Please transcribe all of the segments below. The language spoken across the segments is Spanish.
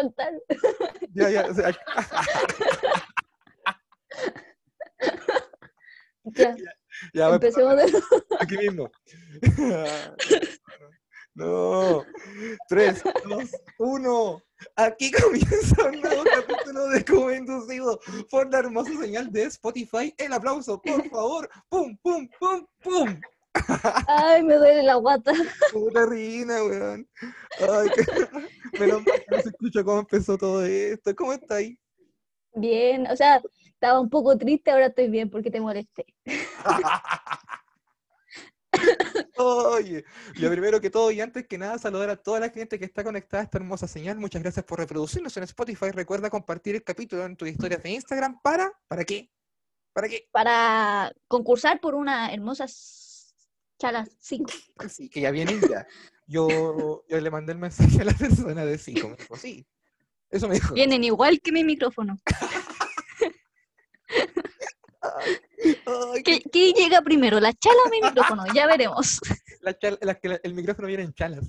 soltar. ya, ya, o sea, Ya, ya, empecemos de nuevo. aquí mismo. No. Tres, dos, uno. Aquí comienza un nuevo capítulo de Como Inducido por la hermosa señal de Spotify. El aplauso, por favor. Pum, pum, pum, pum. Ay, me duele la guata. Puta rina, weón. Ay, qué... Menos mal que no se escucha cómo empezó todo esto. ¿Cómo está ahí? Bien, o sea, estaba un poco triste, ahora estoy bien porque te molesté. Oye, lo primero que todo y antes que nada saludar a toda la gente que está conectada a esta hermosa señal. Muchas gracias por reproducirnos en Spotify. Recuerda compartir el capítulo en tus historias de Instagram para ¿para qué? ¿Para qué? Para concursar por una hermosa chala 5. Sí, que ya vienen ya. Yo, yo le mandé el mensaje a la persona de sí, como dijo, sí. Eso me dijo. Vienen igual que mi micrófono. ¿Qué, qué llega primero, la chala o mi micrófono? Ya veremos. la chala- la que la- el micrófono viene en chalas.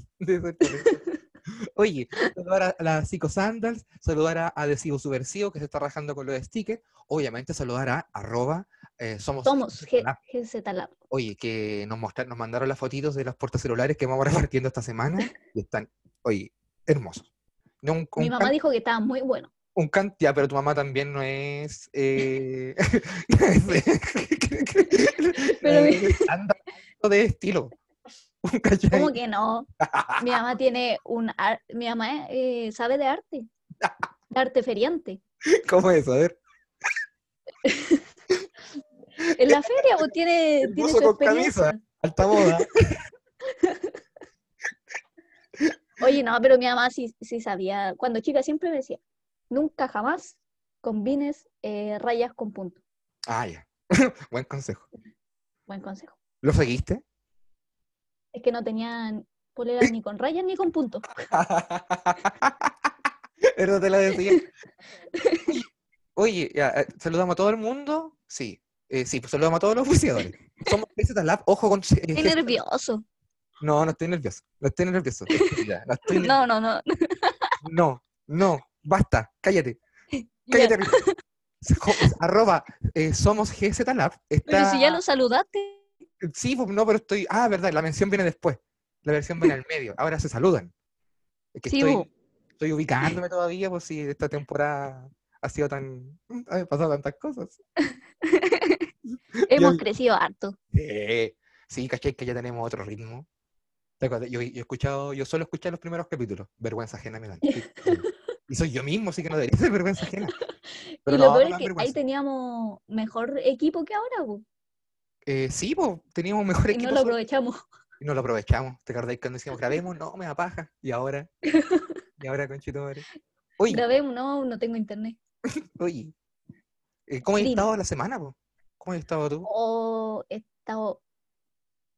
Oye, saludar a, a la Psico Sandals, saludar a Adhesivo Subversivo que se está rajando con los stickers, obviamente saludar a arroba eh, somos. GZ Lab. Oye, que nos mostraron, nos mandaron las fotitos de los portas celulares que vamos repartiendo esta semana y están, oye, hermosos. No, un, Mi mamá can- dijo que estaba muy bueno. un can- ya, pero tu mamá también no es. Eh, Pero eh, anda de estilo. ¿Cómo que no? Mi mamá tiene un... ar- Mi mamá eh, sabe de arte. De arte feriante. ¿Cómo es? A ver. En la feria pues, tiene, El tiene su con camisa. Alta moda. Oye, no, pero mi mamá sí, sí sabía. Cuando chica siempre me decía, nunca jamás combines eh, rayas con punto. Ah, ya. Buen consejo. Buen consejo. ¿Lo seguiste? Es que no tenían poleras ni con rayas ni con punto. Pero te la decía. Oye, ya, eh, saludamos a todo el mundo. Sí, eh, sí, pues saludamos a todos los buceadores. Somos PZ Lab, ojo con. eh, Estoy nervioso. No, no estoy nervioso. No estoy nervioso. Ya, no, estoy No, no, no. No, no, basta, cállate. Cállate, Arroba eh, somos GZ Lab. Está... Pero si ya lo saludaste. Sí, pues, no, pero estoy. Ah, verdad, la mención viene después. La versión viene al medio. Ahora se saludan. Es que Sí, estoy, ubicándome todavía, pues si esta temporada ha sido tan. Han pasado tantas cosas. Hemos Yo- crecido harto. Eh, sí, caché que ya tenemos otro ritmo. Yo, yo he escuchado, yo solo escuché los primeros capítulos. Vergüenza ajena me dan. Y, y soy yo mismo, así que no debería ser vergüenza ajena. Pero y no, lo peor me es que ahí teníamos mejor equipo que ahora, po, Eh, sí, pues, teníamos mejor y equipo. no lo solo- aprovechamos. y no lo aprovechamos. ¿Te acordás cuando decíamos grabemos? No, me da paja. Y ahora. Y ahora, conchito madre. Oye, Grabemos, no, no tengo internet. oye. eh, ¿Cómo has Dime. estado la semana, po? ¿Cómo has estado tú? O he estado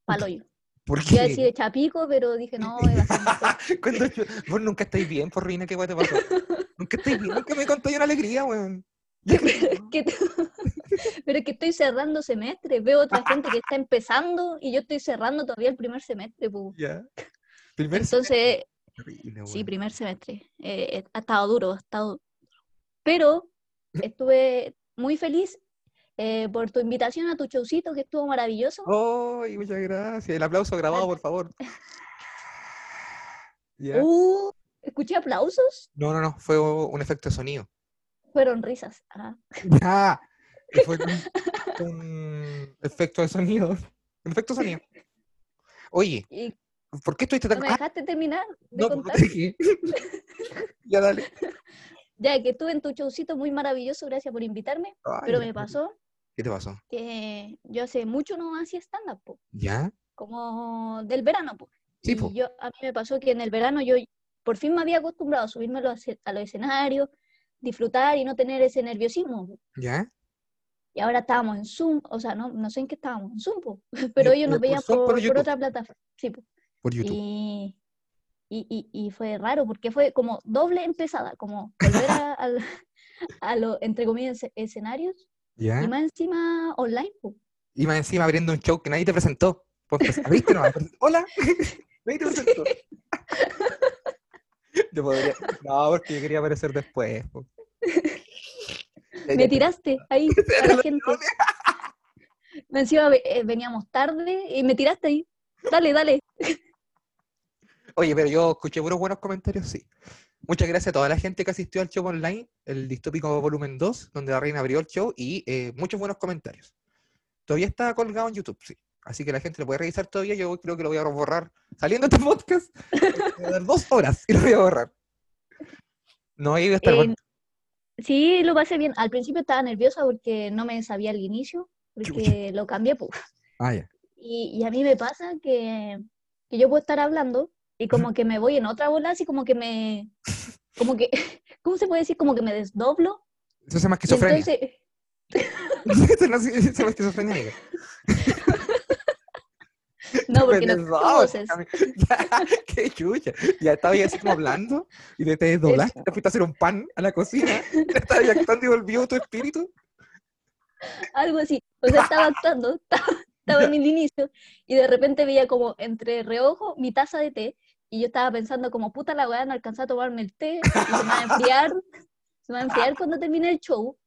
paloyo. ¿Por qué? decir de chapico, pero dije, no, a. Cuando yo- Vos nunca estáis bien, por Rina, ¿qué guay te pasó? Nunca estáis bien, nunca me contáis una alegría, weón. Que Pero es que estoy cerrando semestre, veo otra gente que está empezando y yo estoy cerrando todavía el primer semestre. pu. Ya. Primer Entonces, semestre, sí, primer semestre. Eh, eh, ha estado duro, ha estado... Pero estuve muy feliz eh, por tu invitación a tu showcito, que estuvo maravilloso. Ay, muchas gracias. El aplauso grabado, por favor. Uh, escuché aplausos, No, no, no, fue un efecto de sonido. fueron risas. Ah, Ya. Fue un, un efecto de sonido. Un efecto de sonido. Oye, y ¿por qué estuviste no tan... me Ah, dejaste terminar de no, pues, contar. ya, dale. Ya que estuve en tu showcito muy maravilloso, gracias por invitarme. Ay, Pero me pasó ¿Qué te pasó? que yo hace mucho no hacía stand-up, po, ¿Ya? como del verano. po. Sí, y po. yo, a mí me pasó que en el verano yo por fin me había acostumbrado a subirme a los, a los escenarios, disfrutar y no tener ese nerviosismo. po. ¿Ya? Y ahora estábamos en Zoom, o sea, no, no sé en qué estábamos, en Zoom, po, pero ellos nos veían por por, por YouTube. otra plataforma. Sí, po. por YouTube. Y, y, y- y fue raro porque fue como doble empezada, como volver a, a los, entre comillas, esce- escenarios y más encima online. Y más encima abriendo un show que nadie te presentó. Pues ¿Viste? No, Hola, nadie te presentó. Yo podría... No, porque yo quería aparecer después. Me tiraste ahí a la gente. Más Encima eh, veníamos tarde y me tiraste ahí. Dale, dale. Oye, pero yo escuché puros buenos comentarios, sí. Muchas gracias a toda la gente que asistió al show online, el Distópico Volumen 2, donde la reina abrió el show, y eh, muchos buenos comentarios. Todavía está colgado en YouTube, sí. Así que la gente lo puede revisar todavía. Yo creo que lo voy a borrar saliendo de este podcast. Voy a dar dos horas y lo voy a borrar. No, va a estar Eh, bueno. sí, lo pasé bien. Al principio estaba nerviosa porque no me sabía el inicio, porque lo cambié. po. Ah, ya. Y, y a mí me pasa que, que yo puedo estar hablando y como que me voy en otra bola, así como que me, como que, ¿cómo se puede decir? Como que me desdoblo. Eso se llama esquizofrenia. entonces, Eso no se llama esquizofrenia, no, porque no voces. Ya, qué chucha. Ya estaba ahí así como hablando y te, te desdoblaste, te fuiste a hacer un pan a la cocina, te estabas actuando y volvió tu espíritu. Algo así. O sea, estaba actuando, estaba, estaba en el inicio y de repente veía como entre reojo mi taza de té y yo estaba pensando como puta la weá, no alcanzé a tomarme el té y se me va a enfriar, se me va a enfriar cuando termine el show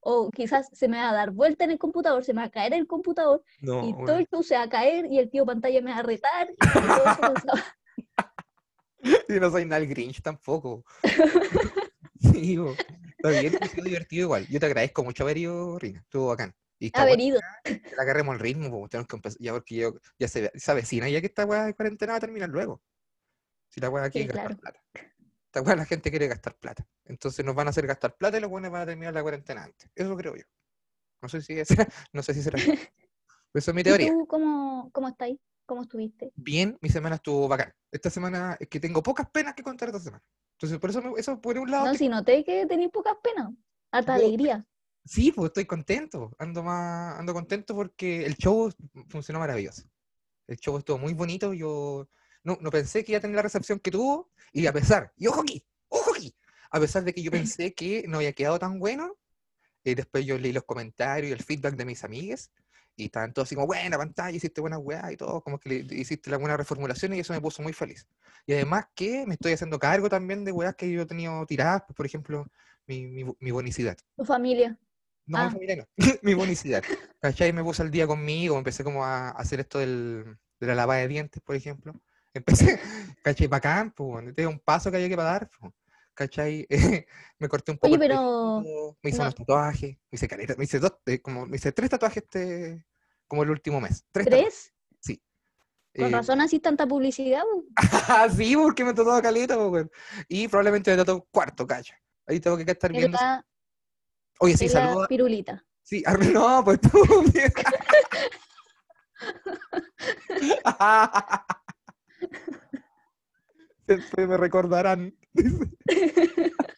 o quizás se me va a dar vuelta en el computador, se me va a caer el computador No, y bueno. todo el show se va a caer y el tío pantalla me va a retar y todo eso pensaba. Y no soy nada el Grinch tampoco. Sí, bo. está bien, ha sido divertido igual. Yo te agradezco mucho haber ido, Rina. Estuvo bacán. Y haber ido. agarremos el ritmo, po, tenemos que empezar, ya porque yo, ya se, se avecina ya que esta weá de cuarentena va a terminar luego. Si la weá quiere Sí, gastar claro. plata. Esta weá la gente quiere gastar plata. Entonces nos van a hacer gastar plata y los buenos van a terminar la cuarentena antes. Eso creo yo. No sé si es, no sé si será Esa es mi ¿Y teoría. tú cómo, cómo estáis? ¿Cómo estuviste? Bien, mi semana estuvo bacán. Esta semana es que tengo pocas penas que contar esta semana. Entonces, por eso, me- eso por un lado. No, que- si noté que tenéis pocas penas, harta Yo- alegría. Sí, pues estoy contento. Ando más, ando contento porque el show funcionó maravilloso. El show estuvo muy bonito. Yo no, no pensé que iba a tener la recepción que tuvo. Y a pesar, y ojo aquí, ojo aquí, a pesar de que yo pensé que no había quedado tan bueno, y después yo leí los comentarios y el feedback de mis amigues. Y estaban todos así como, buena pantalla, hiciste buena weá y todo, como que le- hiciste la buena reformulación y eso me puso muy feliz. Y además que me estoy haciendo cargo también de weas que yo he tenido tiradas, pues, por ejemplo, mi, mi, mi bonicidad. Tu familia. No, Ah. mi familia no. mi bonicidad. ¿Cachai? Me puse al día conmigo, empecé como a hacer esto del, de la lavada de dientes, por ejemplo. Empecé, ¿cachai? Bacán, pues, este es un paso que había que dar, pues, ¿cachai? me corté un poco Oye, el pero me hice no- unos tatuajes, me hice caleta, me hice dos, eh, como, me hice tres tatuajes este, como el último mes. Tres ¿tres? Con eh, razón así tanta publicidad. sí, porque me tatuaba caleta, pues. Y probablemente me tatuó un cuarto, cacha. Ahí tengo que estar En viendo. la, Oye, sí, saludos. pirulita. Sí, no, pues tú. Siempre me recordarán.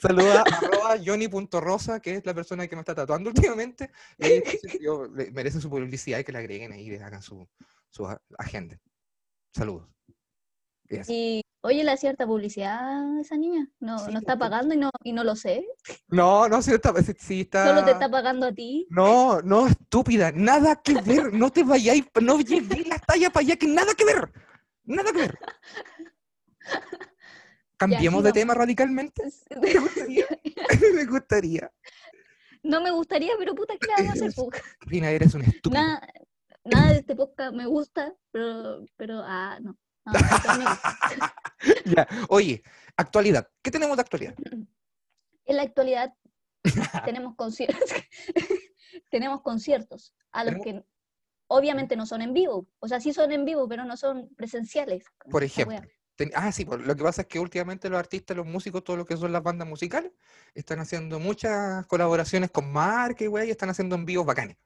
Saluda a arroba johnny.rosa, que es la persona que me está tatuando últimamente. Y yo- le- merece su publicidad y que la agreguen ahí y le hagan su, su agenda. Saludos. Y así. Y oye, le hacía harta publicidad a esa niña. No, Sí, no está pues, pagando y no, y no lo sé. No, no, sí está, sí- está. Solo te está pagando a ti. No, no, estúpida, nada que ver, no te vayáis, no llegué la talla para allá, que nada que ver, nada que ver. Cambiemos de tema radicalmente. Me gustaría, me gustaría. No me gustaría, pero puta, ¿qué le vamos a hacer? Rina, eres una estúpida. Nada, nada de este podcast me gusta, pero, pero, ah, no. No. Ya, Oye, actualidad, ¿qué tenemos de actualidad? En la actualidad tenemos conciertos, tenemos conciertos a los Tenemos- que obviamente no son en vivo. O sea, sí son en vivo, pero no son presenciales. Por ejemplo. Ten- ah, sí, pues, lo que pasa es que últimamente los artistas, los músicos, todo lo que son las bandas musicales, están haciendo muchas colaboraciones con marcas y wey, y están haciendo envíos bacanes.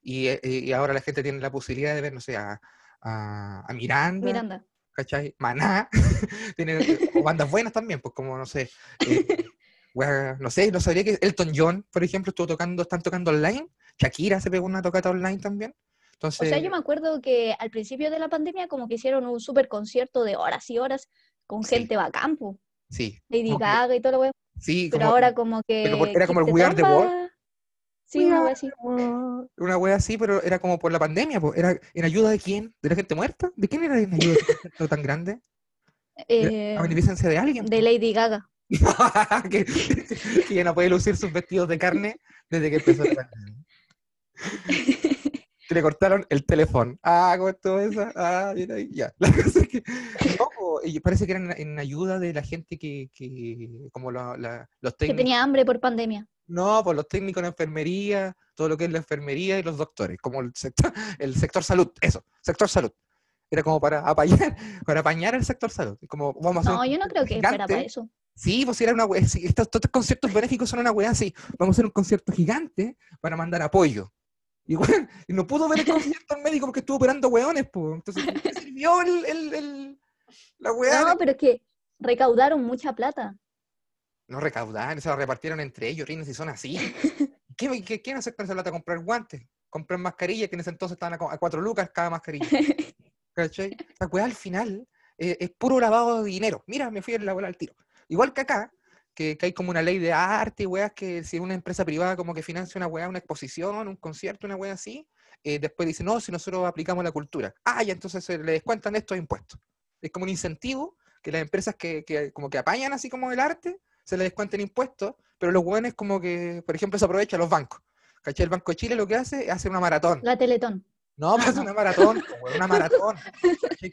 Y, eh, y ahora la gente tiene la posibilidad de ver, no sé, a, a- a Miranda, Miranda. ¿Cachai? Maná, tiene eh, o bandas buenas también, pues como, no sé, eh, wea, no sé, no sabría que Elton John, por ejemplo, estuvo tocando, están tocando online, Shakira se pegó una tocata online también. Entonces, O sea, yo me acuerdo que al principio de la pandemia como que hicieron un super concierto de horas y horas con Sí. gente bacán, po. sí, Lady Gaga y todo lo weón. sí, Pero como ahora como que... pero era como el We Are the World. Sí, una wea así. una wea así, pero era como por la pandemia, po. ¿Era en ayuda de quién? ¿De la gente muerta? ¿De quién era en ayuda de tan grande? Eh, ¿A beneficencia de alguien? de Lady Gaga. que, que ya no puede lucir sus vestidos de carne desde que empezó la pandemia. Que le cortaron el teléfono. Ah, ¿cómo estuvo eso? Ah, mira ahí, ya. La cosa es que, no, parece que eran en ayuda de la gente que, que como la- la- los Que técnicos. tenía hambre por pandemia. No, pues los técnicos de enfermería, todo lo que es la enfermería y los doctores, como el sector, el sector salud, eso, sector salud. Era como para apañar, para apañar el sector salud. Como vamos a hacer No, yo no creo que fuera para eso. Sí, pues si era una wea, sí, estos, estos conciertos benéficos son una wea así. Vamos a hacer un concierto gigante para mandar apoyo. Y, y no pudo ver el concierto el médico porque estuvo operando weones, pues. Entonces, ¿de qué sirvió el, el- el- la wea? No, pero es que recaudaron mucha plata. No recaudaron, se lo repartieron entre ellos, Rines, si son así. ¿Qué, qué, quién hace con esa plata? Comprar guantes, comprar mascarillas, que en ese entonces estaban a, cuatro lucas cada mascarilla. ¿Cachai? La weá al final eh, es puro lavado de dinero. Mira, me fui a la bola al tiro. Igual que acá, que, que hay como una ley de arte y weas que si una empresa privada como que financia una weá, una exposición, un concierto, una weá así, eh, después dice, no, si nosotros aplicamos la cultura. Ah, ya entonces se le descuentan estos impuestos. Es como un incentivo que las empresas que, que como que apañan así como el arte, se le descuenten impuestos, pero los weones como que, por ejemplo, se aprovechan los bancos. ¿Cachai? El Banco de Chile lo que hace es hacer una maratón. La Teletón. No, pues no. una maratón, weón, una maratón.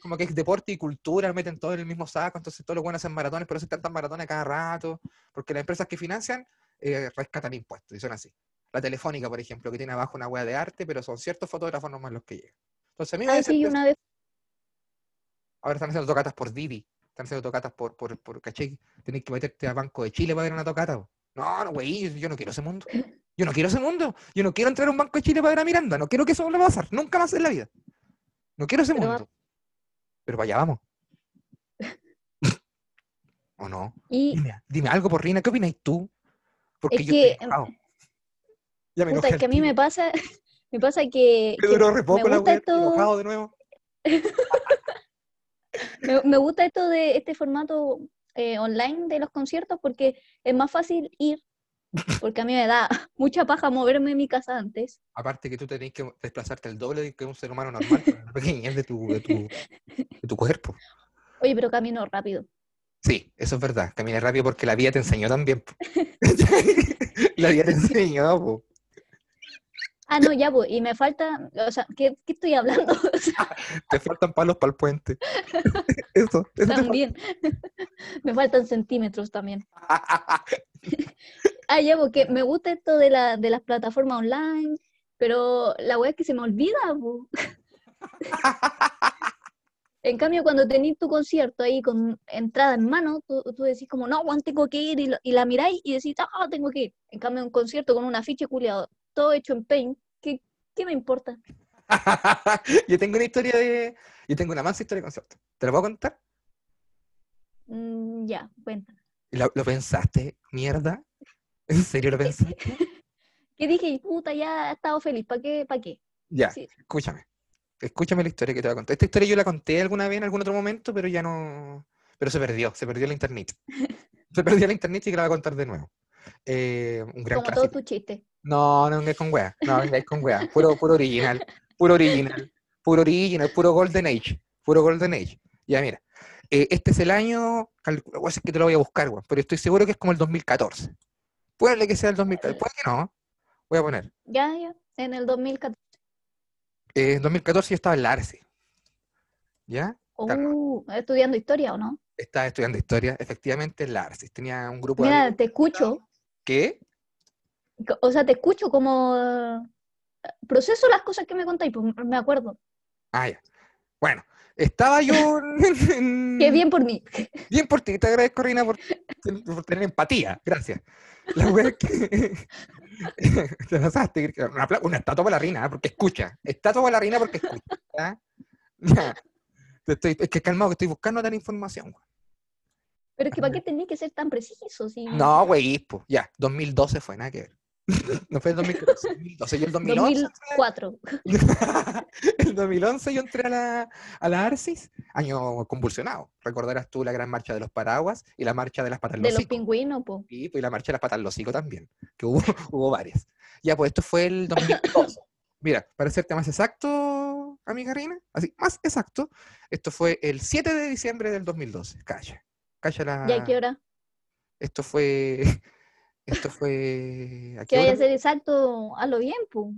Como que es deporte y cultura, meten todo en el mismo saco, entonces todos los buenos hacen maratones, pero hacen tantas maratones cada rato, porque las empresas que financian eh, rescatan impuestos, y son así. La Telefónica, por ejemplo, que tiene abajo una wea de arte, pero son ciertos fotógrafos nomás los que llegan. Entonces a mí me Ah, sí, que una vez. ahora están haciendo tocatas por Didi, están haciendo tocatas por, por, por ¿cachai? Tenés que meterte a Banco de Chile para ver una tocata. No, no, güey, yo no quiero ese mundo. Yo no quiero ese mundo. Yo no quiero entrar a un Banco de Chile para ver a Miranda. No quiero que eso vuelva a pasar. Nunca más en la vida. No quiero ese Pero va- mundo. Pero allá vamos. ¿O no? Y Dime, dime algo, por Rina, ¿qué opinas tú? Porque Es yo que, estoy. Ya me puta, es que a mí me pasa, me pasa que, Me que duró re poco la gusta wea, esto- de nuevo. me, me gusta esto de este formato eh, online de los conciertos porque es más fácil ir, porque a mí me da mucha paja moverme en mi casa antes. Aparte que tú tenés que desplazarte el doble de que un ser humano normal, la pequeñez de tu, de tu, de tu cuerpo. Oye, pero camino rápido. Sí, eso es verdad. Camina rápido porque la vida te enseñó también. la vida te enseñó, po. Ah, no, ya, pues, y me falta, o sea, ¿qué, qué estoy hablando? O sea, Te faltan palos para el puente. eso, eso también. me faltan centímetros también. Ah, ya, porque me gusta esto de, la, de las plataformas online, pero la weá es que se me olvida, po. En cambio, cuando tenés tu concierto ahí con entrada en mano, tú, tú decís como, no, Juan, tengo que ir, y, lo- y la miráis y decís, ah, tengo que ir. En cambio, un concierto con un afiche culiado, todo hecho en Paint, ¿qué, qué me importa? Yo tengo una historia de. Yo tengo una mansa historia de concierto. ¿Te la puedo contar? Mm, ya, cuenta. ¿Lo, lo pensaste? ¿Mierda? ¿En serio lo pensaste? ¿Qué dije? Puta, ya he estado feliz, ¿para qué? ¿Para qué? Ya, Sí. escúchame. Escúchame la historia que te voy a contar. Esta historia yo la conté alguna vez en algún otro momento, pero ya no. Pero se perdió, se perdió la internet. Se perdió la internet y que la voy a contar de nuevo. Eh, un gran Como clásico. todo tu chiste. No, no vengáis con wea. No vengáis con wea. Puro, puro original. Puro original. Puro original. Puro Golden Age. Puro Golden Age. Ya, mira. Eh, este es el año. calculo, voy a decir que te lo voy a buscar, weón, pero estoy seguro que es como el 2014. Puede que sea el 2014. Puede que no. Voy a poner. Ya, ya, en el 2014. Eh, en 2014 yo estaba en la Arce. ¿Ya? Uh, ¿estudiando historia o no? Estaba estudiando historia, efectivamente en la Arce. Tenía un grupo de Mira, amigos te escucho, co- o sea, te escucho como eh, proceso las cosas que me contáis, pues me acuerdo. Ah, ya. Bueno, estaba yo en- Qué bien por mí. Bien por ti, te agradezco, Reina, por, ten- por tener empatía. Gracias. La wea que. te pasaste. Una, estatua para la Reina, ¿eh? porque escucha. Estatua para la Reina porque escucha. Te estoy- es que calmado, que estoy buscando tal información. weón. Pero es que ¿para qué tenés que ser tan preciso? Si... No, güey, po. ya. 2012 fue, nada que ver. No fue el 2014, 2012. Yo el 2011. 2004. el 2011 yo entré a la, a la Arcis, año convulsionado. Recordarás tú la gran marcha de los paraguas y la marcha de las patas De los pingüinos, po. Y pues, la marcha de las patas losico también, que hubo, hubo varias. Ya, pues esto fue el 2012. Mira, para serte más exacto, amiga Reina, así, más exacto, esto fue el 7 de diciembre del 2012. Calla. Calla la. ¿Y a qué hora? Esto fue. Esto fue. ¿a qué Que vaya a ser exacto, hazlo bien, po.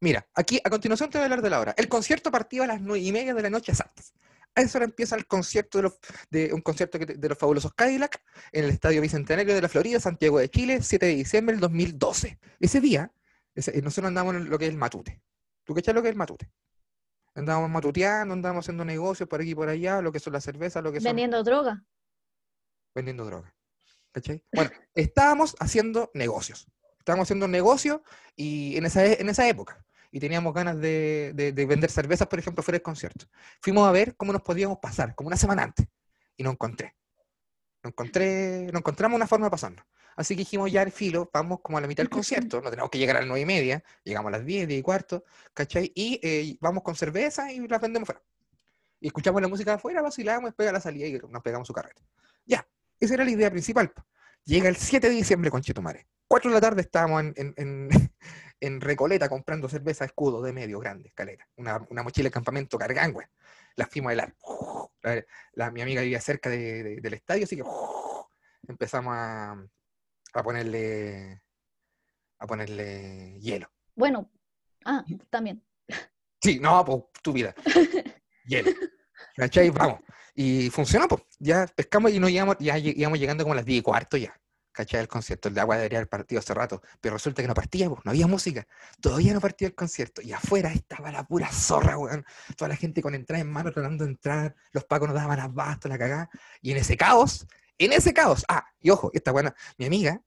Mira, aquí a continuación te voy a hablar de la hora. El concierto partía a las nueve y media de la noche exactas. A esa hora empieza el concierto de, los, de un concierto de los fabulosos Cadillac en el Estadio Bicentenario de la Florida, Santiago de Chile, 7 de diciembre del 2012. Ese día, ese- nosotros andamos en lo que es el matute. ¿Tú cachas lo que es el matute? Andábamos matuteando, andábamos haciendo negocios por aquí y por allá, lo que son las cervezas, lo que son Vendiendo droga. Vendiendo droga. ¿Cachai? Bueno, estábamos haciendo negocios. Estábamos haciendo un negocio y en esa, en esa época. Y teníamos ganas de, de- de vender cervezas, por ejemplo, fuera del concierto. Fuimos a ver cómo nos podíamos pasar, como una semana antes. Y no encontré. No encontré, no encontramos una forma de pasarnos. Así que dijimos ya al filo, vamos como a la mitad del concierto, no tenemos que llegar a las nueve y media, llegamos a las diez, diez y cuarto, ¿cachai? Y eh, vamos con cerveza y las vendemos fuera. Y escuchamos la música de afuera, vacilamos, después a la salida y nos pegamos su carrete. Ya, esa era la idea principal. Llega el 7 de diciembre con Chetumare. 4 de la tarde estábamos en, en- en- en Recoleta comprando cerveza escudo de medio grande, escalera. Una, una mochila de campamento cargán, güey. La fuimos a helar. La- la- mi amiga vivía cerca de- de- del estadio, así que empezamos a, a ponerle a ponerle hielo. Bueno, ah, también. Sí, no, pues tu vida. Hielo. ¿Cachai? Vamos. Y funcionó, pues. Ya pescamos y nos íbamos, ya íbamos llegando como las 10 y cuarto ya. ¿Cachai? El concierto. El de agua debería haber partido hace rato. Pero resulta que no partía, pues. No había música. Todavía no partía el concierto. Y afuera estaba la pura zorra, weón. Toda la gente con entrada en mano tratando de entrar. Los pacos nos daban abasto, la cagada. Y en ese caos, en ese caos. Ah, y ojo, esta buena. Mi amiga,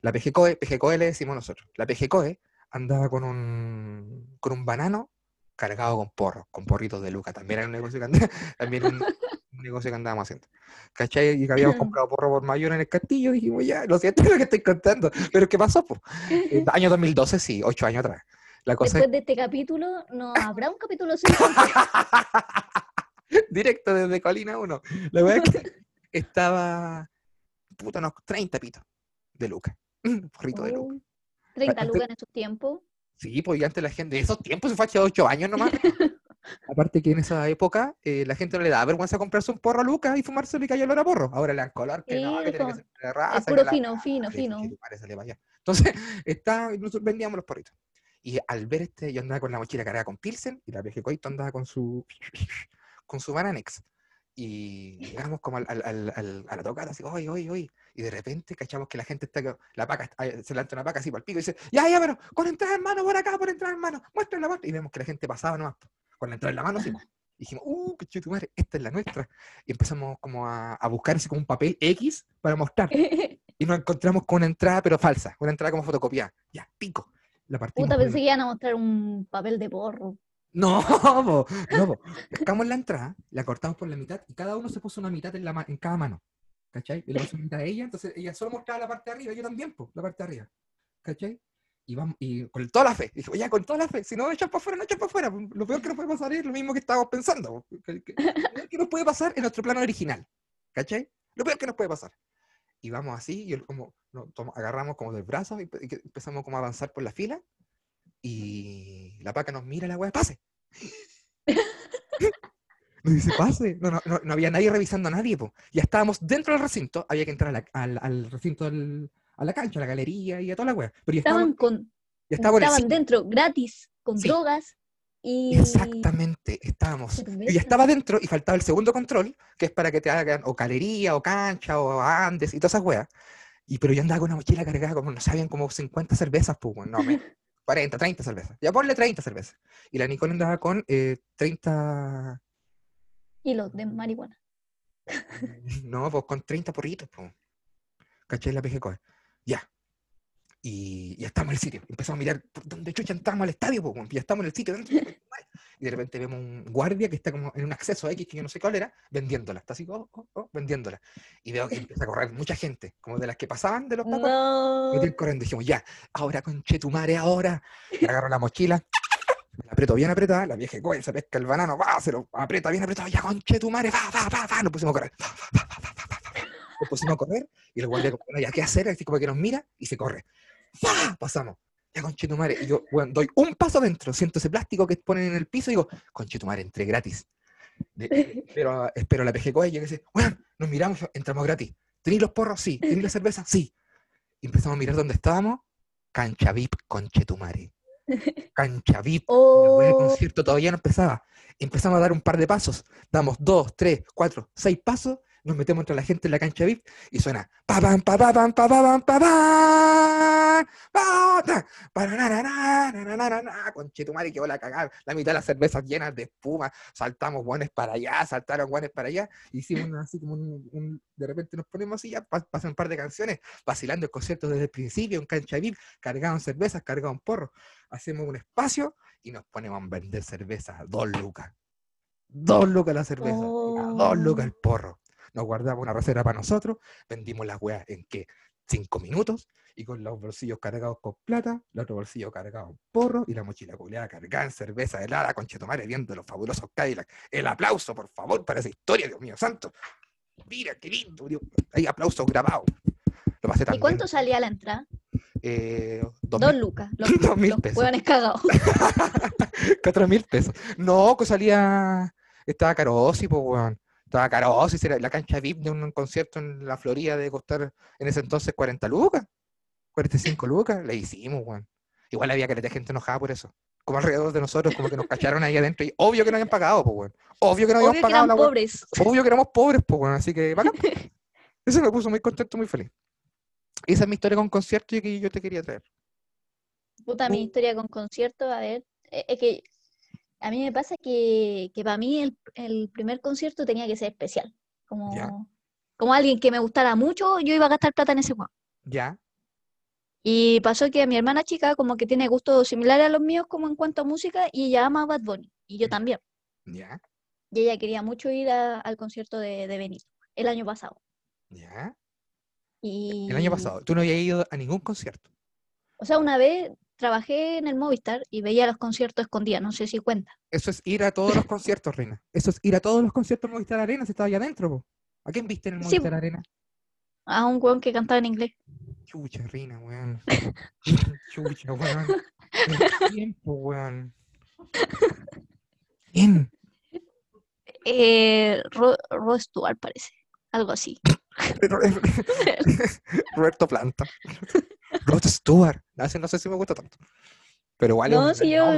la PGCOE, PGCOE le decimos nosotros. La PGCOE andaba con un, con un banano cargado con porros, con porritos de Luca. También era un negocio que, andaba- también un, un negocio que andábamos haciendo. ¿Cachai? Y que habíamos comprado porro por mayor en el castillo. Dijimos, ya, lo siento lo que estoy contando. Pero ¿qué pasó? po? Eh, año 2012, sí, ocho años atrás. La cosa Después de este capítulo, ¿no habrá un capítulo 5? es directo desde Colina 1. La verdad es que estaba, puta, unos 30 pitos de Luca. Un porrito de Luca. 30 Antes- lucas en esos tiempos. Sí, pues antes la gente, de esos tiempos se fue hace 8 años nomás. Aparte que en esa época eh, la gente no le daba vergüenza comprarse un porro a Lucas y fumárselo y cayó el porro. Ahora le dan color, que no, que tiene que ser de raza. Es que puro la- fino, fino, fino. Entonces, está, nosotros vendíamos los porritos. Y al ver este, yo andaba con la mochila cargada con Pilsen y la vieja Coito andaba con su con su Bananex. Y llegamos como al, al- al- al- a la tocata, así, oye, oye, oye. Y de repente cachamos que la gente está, la paca, eh, se levanta una paca así para el pico y dice, ya, ya, pero con entrada en mano por acá, por entrada en mano, muestra la mano. Y vemos que la gente pasaba nomás, con la entrada en la mano, así. Y dijimos, uh, qué tu madre, esta es la nuestra. Y empezamos como a, a buscar así como un papel X para mostrar. Y nos encontramos con una entrada, pero falsa, una entrada como fotocopiada. Ya, pico. La partimos. Puta, pensé que iban a mostrar un papel de porro. No, po, no, pescamos la entrada, la cortamos por la mitad y cada uno se puso una mitad en, la cada mano. ¿Cachai? Y le puso una mitad a ella, entonces ella solo mostraba la parte de arriba, yo también, po, la parte de arriba. ¿Cachai? Y, vamos, y con toda la fe, dije, ya, con toda la fe, si no echas para afuera, no echas para afuera. Lo peor que nos puede pasar es lo mismo que estábamos pensando. Lo peor que nos puede pasar en nuestro plano original. ¿Cachai? Lo peor que nos puede pasar. Y vamos así, y él como, nos agarramos como del brazo y, empezamos como a avanzar por la fila. Y la paca nos mira la weá, pase. Nos dice, pase. No, no, no, no había nadie revisando a nadie, po. Ya estábamos dentro del recinto, había que entrar a la- al, al recinto, del- a la cancha, a la galería y a toda la weá. Pero ya Estaban, con, ya estaban cine. dentro gratis, con Sí. drogas y... Exactamente, estábamos. Yo ya estaba dentro y faltaba el segundo control, que es para que te hagan o galería, o cancha, o Andes y todas esas weas. Y pero yo andaba con una mochila cargada, como no sabían, como 50 cervezas, pues, no, me- 40, 30 cervezas. Ya ponle 30 cervezas. Y la Nicole andaba con eh, 30, Kilos de marihuana. no, pues con 30 porritos, pues. ¿Cachai? La PGCOE. Ya. Y ya estamos en el sitio. Empezamos a mirar por dónde chucha entramos al estadio, pues, ya estamos en el sitio. Y de repente vemos un guardia que está como en un acceso X que yo no sé cuál era, vendiéndola, está así, oh, oh, oh, vendiéndola. Y veo que empieza a correr mucha gente, como de las que pasaban de los papás, No. venían corriendo. Dijimos, ya, ahora conchetumare, ahora. Y agarro la mochila, la aprieto bien apretada, la vieja coge, se pesca el banano, va, se lo aprieta bien apretado, ya conchetumare, va, va, va, va, nos pusimos a correr. Va, va, va. Nos pusimos a correr y el guardia, bueno, ya, ¿qué hacer? Así como que nos mira y se corre. ¡Fa! Pasamos. Ya, conchetumare. Y yo, bueno, doy un paso adentro, siento ese plástico que ponen en el piso y digo, conchetumare, entré gratis. De- de- espero, la PGCOE y yo que dice, bueno, nos miramos, entramos gratis. ¿Tenéis los porros? Sí. ¿Tenéis la cerveza? Sí. Y empezamos a mirar dónde estábamos. Cancha VIP, conchetumare. Cancha VIP. Del Oh, concierto todavía no empezaba. Empezamos a dar un par de pasos. Damos dos, tres, cuatro, seis pasos nos metemos entre la gente en la cancha VIP y suena pa pam pa pa pam pa pa pam pa pa conchetumare que la cagar, la mitad de las cervezas llenas de espuma, saltamos guanes para allá, saltaron guanes para allá, hicimos así como un, un, de repente nos ponemos así, ya pasan un par de canciones, vacilando el concierto desde el principio, en cancha VIP, cargaban cervezas, cargaban porro, hacemos un espacio y nos ponemos a vender cervezas dos lucas. Dos lucas la cerveza, oh. dos lucas el oh. porro. Nos guardamos una reserva para nosotros, vendimos las weas en qué? Cinco minutos y con los bolsillos cargados con plata, el otro bolsillo cargado en porro y la mochila culeada cargada en cerveza helada con chetomare viendo los fabulosos Cadillac. El aplauso, por favor, para esa historia, Dios mío santo. Mira, qué lindo, Dios. Hay aplausos grabados. Lo pasé tan ¿Y cuánto bien. salía la entrada? Eh, dos Dos mil- lucas. Los, dos mil los pesos. hueones cagados. Cuatro mil pesos. No, que salía. Estaba caro, sí, pues, weón. Estaba caro, sí, era la cancha VIP de un concierto en la Florida de costar en ese entonces 40 lucas. 45 lucas. Le hicimos, weón. Igual había que de gente enojada por eso. Como alrededor de nosotros, como que nos cacharon ahí adentro. Y obvio que no habían pagado, pues, weón. Obvio que no habíamos Obvio que pagado eran la pobres. Obvio que éramos pobres, pues, weón. Así que, bacán. Eso me puso muy contento, muy feliz. Esa es mi historia con concierto y que yo te quería traer. Puta, mi Uh. historia con concierto, a ver, eh, es que a mí me pasa que, que para mí el, el primer concierto tenía que ser especial. Como, Ya. como alguien que me gustara mucho, yo iba a gastar plata en ese juego. ¿Ya? Y pasó que mi hermana chica como que tiene gustos similares a los míos como en cuanto a música y ella ama a Bad Bunny. Y yo también. ¿Ya? Y ella quería mucho ir a- al concierto de, de Benito el año pasado. ¿Ya? Y, El año pasado. Tú no habías ido a ningún concierto. O sea, una vez trabajé en el Movistar y veía los conciertos escondidas, no sé si cuenta. Eso es ir a todos los conciertos, Reina. Eso es ir a todos los conciertos Movistar Arena, si estaba allá adentro, po. ¿A quién viste en el Sí, Movistar po. Arena? A un weón que cantaba en inglés. Chucha, Reina, weón. Chucha, weón. El tiempo, weón. ¿Quién? Eh, Ro, Rod Stewart parece, algo así. Roberto Planta. Rod Stewart. No, sé si me gusta tanto. Pero igual No, si yo,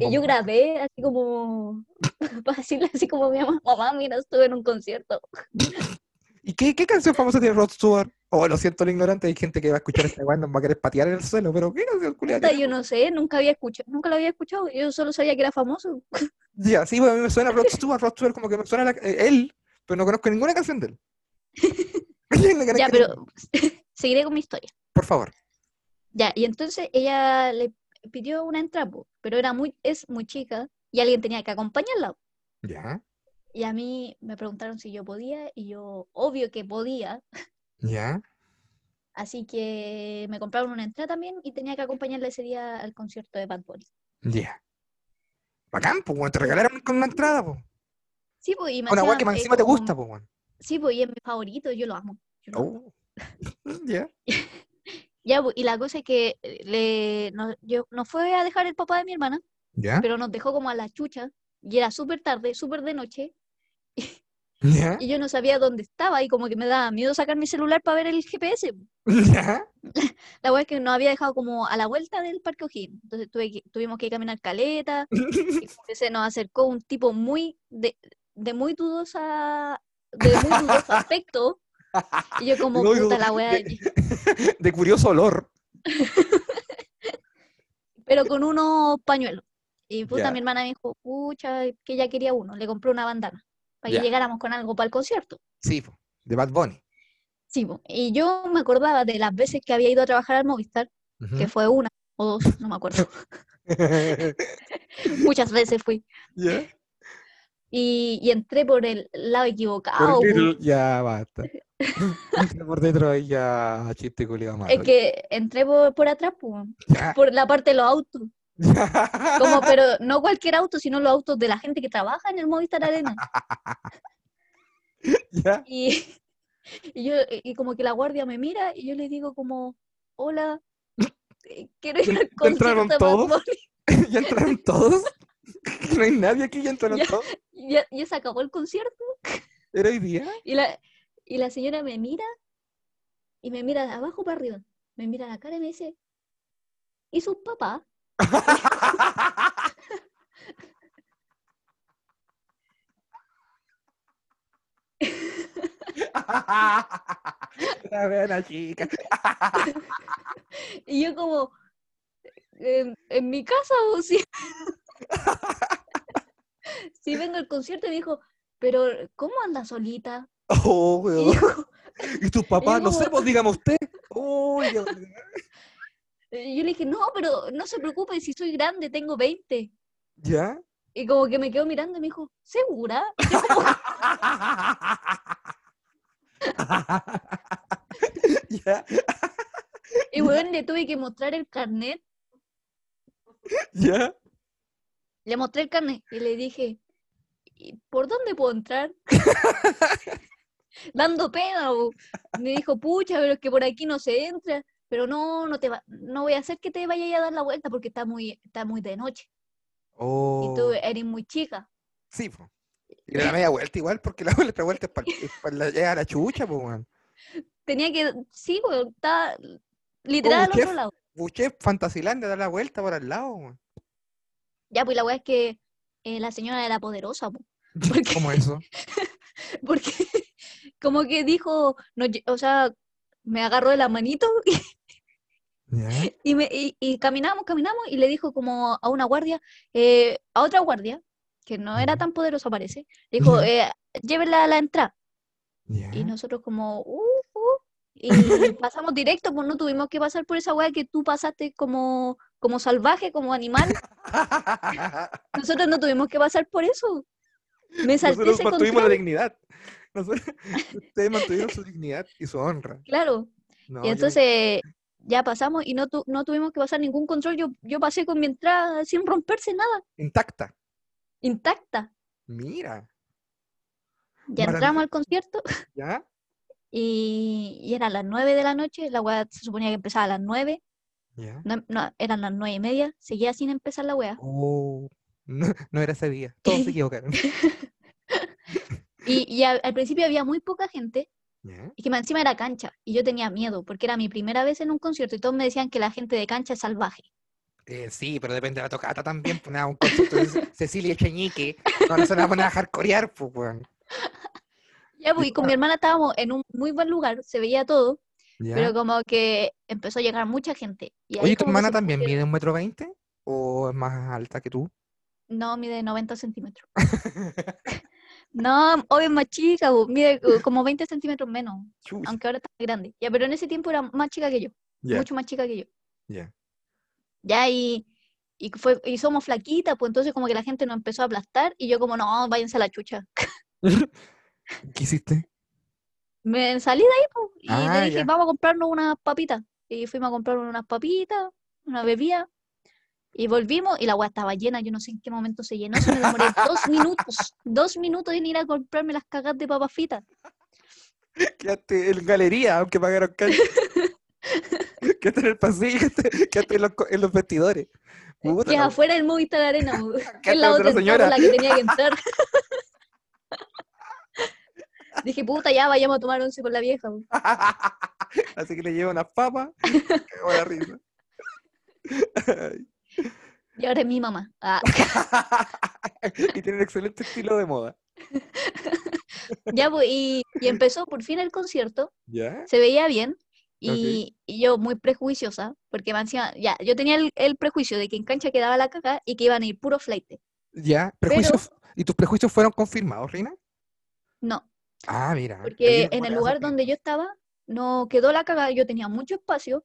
y yo grabé así como, para decirle así como mi mamá, mamá, mira, estuve en un concierto. ¿Y qué, qué canción famosa tiene Rod Stewart? Oh, lo siento, lo ignorante, hay gente que va a escuchar esta weá, nos va a querer patear en el suelo, pero ¿qué canción culiada yo no sé, nunca había escuchado, nunca lo había escuchado, yo solo sabía que era famoso. Ya, sí, pues a mí me suena Rod Stewart, Rod Stewart como que me suena la- eh, él, pero no conozco ninguna canción de él. Ya, pero seguiré con mi historia. Por favor. Ya, y entonces ella le pidió una entrada, pero era muy, es muy chica y alguien tenía que acompañarla. Ya, Y a mí me preguntaron si yo podía y yo, obvio que podía, ya. así que me compraron una entrada también y tenía que acompañarla ese día al concierto de Bad Bunny. Ya. Bacán, pues, te regalaron con una entrada, pues. Sí, pues, y me Una hacían, que más eh, encima te gusta, pues. Sí, pues, y es mi favorito, yo lo amo. yo lo amo. Oh. Ya. Ya, pues, y la cosa es que eh, le, nos, yo, nos fue a dejar el papá de mi hermana, Ya. pero nos dejó como a la chucha y era súper tarde, súper de noche, Ya. y yo no sabía dónde estaba y como que me daba miedo sacar mi celular para ver el GPS. La verdad es que nos había dejado como a la vuelta del Parque O'Higgins, entonces tuve que- tuvimos que caminar caleta, y se nos acercó un tipo muy, de, de muy dudosa, de muy dudoso aspecto, y yo como, Muy puta la weá, de- De curioso olor. pero con unos pañuelos. Y puta, Ya. mi hermana me dijo, pucha, que ella quería uno, le compré una bandana, para que llegáramos con algo para el concierto. Sí, de Bad Bunny. Sí, y yo me acordaba de las veces que había ido a trabajar al Movistar, que fue una o dos, no me acuerdo. Muchas veces fui. ¿Ya? Y, y entré por el lado Por equivocado. el po. little- Ya, basta. Entra por dentro y ya, chiste culiao malo. Es que entré por, por atrás, por la parte de los autos. Como, pero no cualquier auto, sino los autos de la gente que trabaja en el Movistar Arena. Ya. Y, y yo, y como que la guardia me mira y yo le digo como, hola, eh, quiero ir al ¿Ya entraron concierto Bad todos? Bunny". ¿Ya entraron todos? No hay nadie aquí, ya entraron Ya. ya, ya se acabó el concierto ¿Era hoy día? y la, y la señora me mira y me mira de abajo para arriba. Me mira la cara y me dice, ¿y sus papás? La buena chica. Y yo como, "En- en mi casa o sí. Sí, vengo al concierto y dijo, pero ¿cómo anda solita? Oh, Y weón. yo, ¿Y tus papás? No sé, pues dígame usted. Oh, yo le dije, no, pero no se preocupe, si soy grande, tengo 20. ¿Ya? Y como que me quedó mirando y me dijo, ¿segura? ¿Ya? Y bueno, le tuve que mostrar el carnet. ¿Ya? Le mostré el carnet y le dije, "¿Y ¿por dónde puedo entrar? Dando pena. bo. Me dijo, pucha, pero es que por aquí no se entra. Pero no, no te va, no voy a hacer que te vayas a dar la vuelta porque está muy, está muy de noche. Oh. Y tú eres muy chica. Sí, pues. Y la media vuelta igual, porque la otra vuelta es para la, llegar a la chucha, pues, weón. Tenía que, sí, güey, está literal al otro lado. Buché Fantasilandia da la vuelta por al lado, weón. Ya, pues la weá es que eh, la señora era poderosa, po, qué? ¿Cómo eso? porque como que dijo, no, o sea, me agarró de la manito y, me, y, y caminamos, caminamos y le dijo como a una guardia, eh, a otra guardia, que no era tan poderosa parece, le dijo, eh, llévenla a la entrada. Y nosotros como, uh, uh, y pasamos directo, pues no tuvimos que pasar por esa weá que tú pasaste como, como salvaje, como animal. Nosotros no tuvimos que pasar por eso. Me salté Nosotros ese mantuvimos la control, dignidad. Nosotros- ustedes mantuvieron su dignidad y su honra. claro. No, Y yo- entonces ya pasamos y no, tu- no tuvimos que pasar ningún control. Yo, yo pasé con mi entrada sin romperse nada, intacta. intacta. Mira. Ya entramos al concierto ¿Ya? y, y eran las 9 de la noche. La weá se suponía que empezaba a las 9. No, no, eran las 9 y media. Seguía sin empezar la weá. Oh, no, no era ese día. Todos se equivocaron. Y, y al, al principio había muy poca gente y que encima era cancha. Y yo tenía miedo porque era mi primera vez en un concierto y todos me decían que la gente de cancha es salvaje. Eh, sí, pero depende de la tocata también. Pues nada, un concierto de Ce- Cecilia Cheñique. No, no se la van a poner a hardcorear, pues, weón. Ya, pues, y con mi hermana estábamos en un muy buen lugar, se veía todo, ¿Ya? pero como que empezó a llegar mucha gente. Y Oye, ¿tu hermana también mide un metro veinte? ¿O es más alta que tú? No, mide 90 centímetros. No, hoy es más chica, mide uh, como 20 centímetros menos, aunque ahora está grande. Ya, pero en ese tiempo era más chica que yo, mucho más chica que yo. ya. Ya, y, y, fue, y somos flaquitas, pues entonces como que la gente nos empezó a aplastar y yo como, no, váyanse a la chucha. ¿Qué hiciste? Me salí de ahí, y Ah, le dije, ya. vamos a comprarnos unas papitas. Y fuimos a comprar unas papitas, una bebida. Y volvimos y la agua estaba llena, yo no sé en qué momento se llenó, se me demoré dos minutos, dos minutos en ir a comprarme las cagas de papas fritas. Quedaste en galería, aunque pagaron cancha. Quedaste en el pasillo, quedaste, en, los, en los vestidores. Que afuera del Movistar Arena, es la otra señora. la que tenía que entrar. Dije, puta, ya vayamos a tomar once con la vieja. Así que le llevo unas papas. La risa. Y ahora es mi mamá. Ah, y tiene un excelente estilo de moda. ya, pues, y, y empezó por fin el concierto, ¿Ya? se veía bien. Y, y yo muy prejuiciosa, porque me encima, ya, yo tenía el, el prejuicio de que en cancha quedaba la caca y que iban a ir puro flight. ¿Ya? ¿Prejuicios? ¿Y tus prejuicios fueron confirmados, Rina? No, Ah, mira. porque en el lugar donde yo estaba no quedó la caga, yo tenía mucho espacio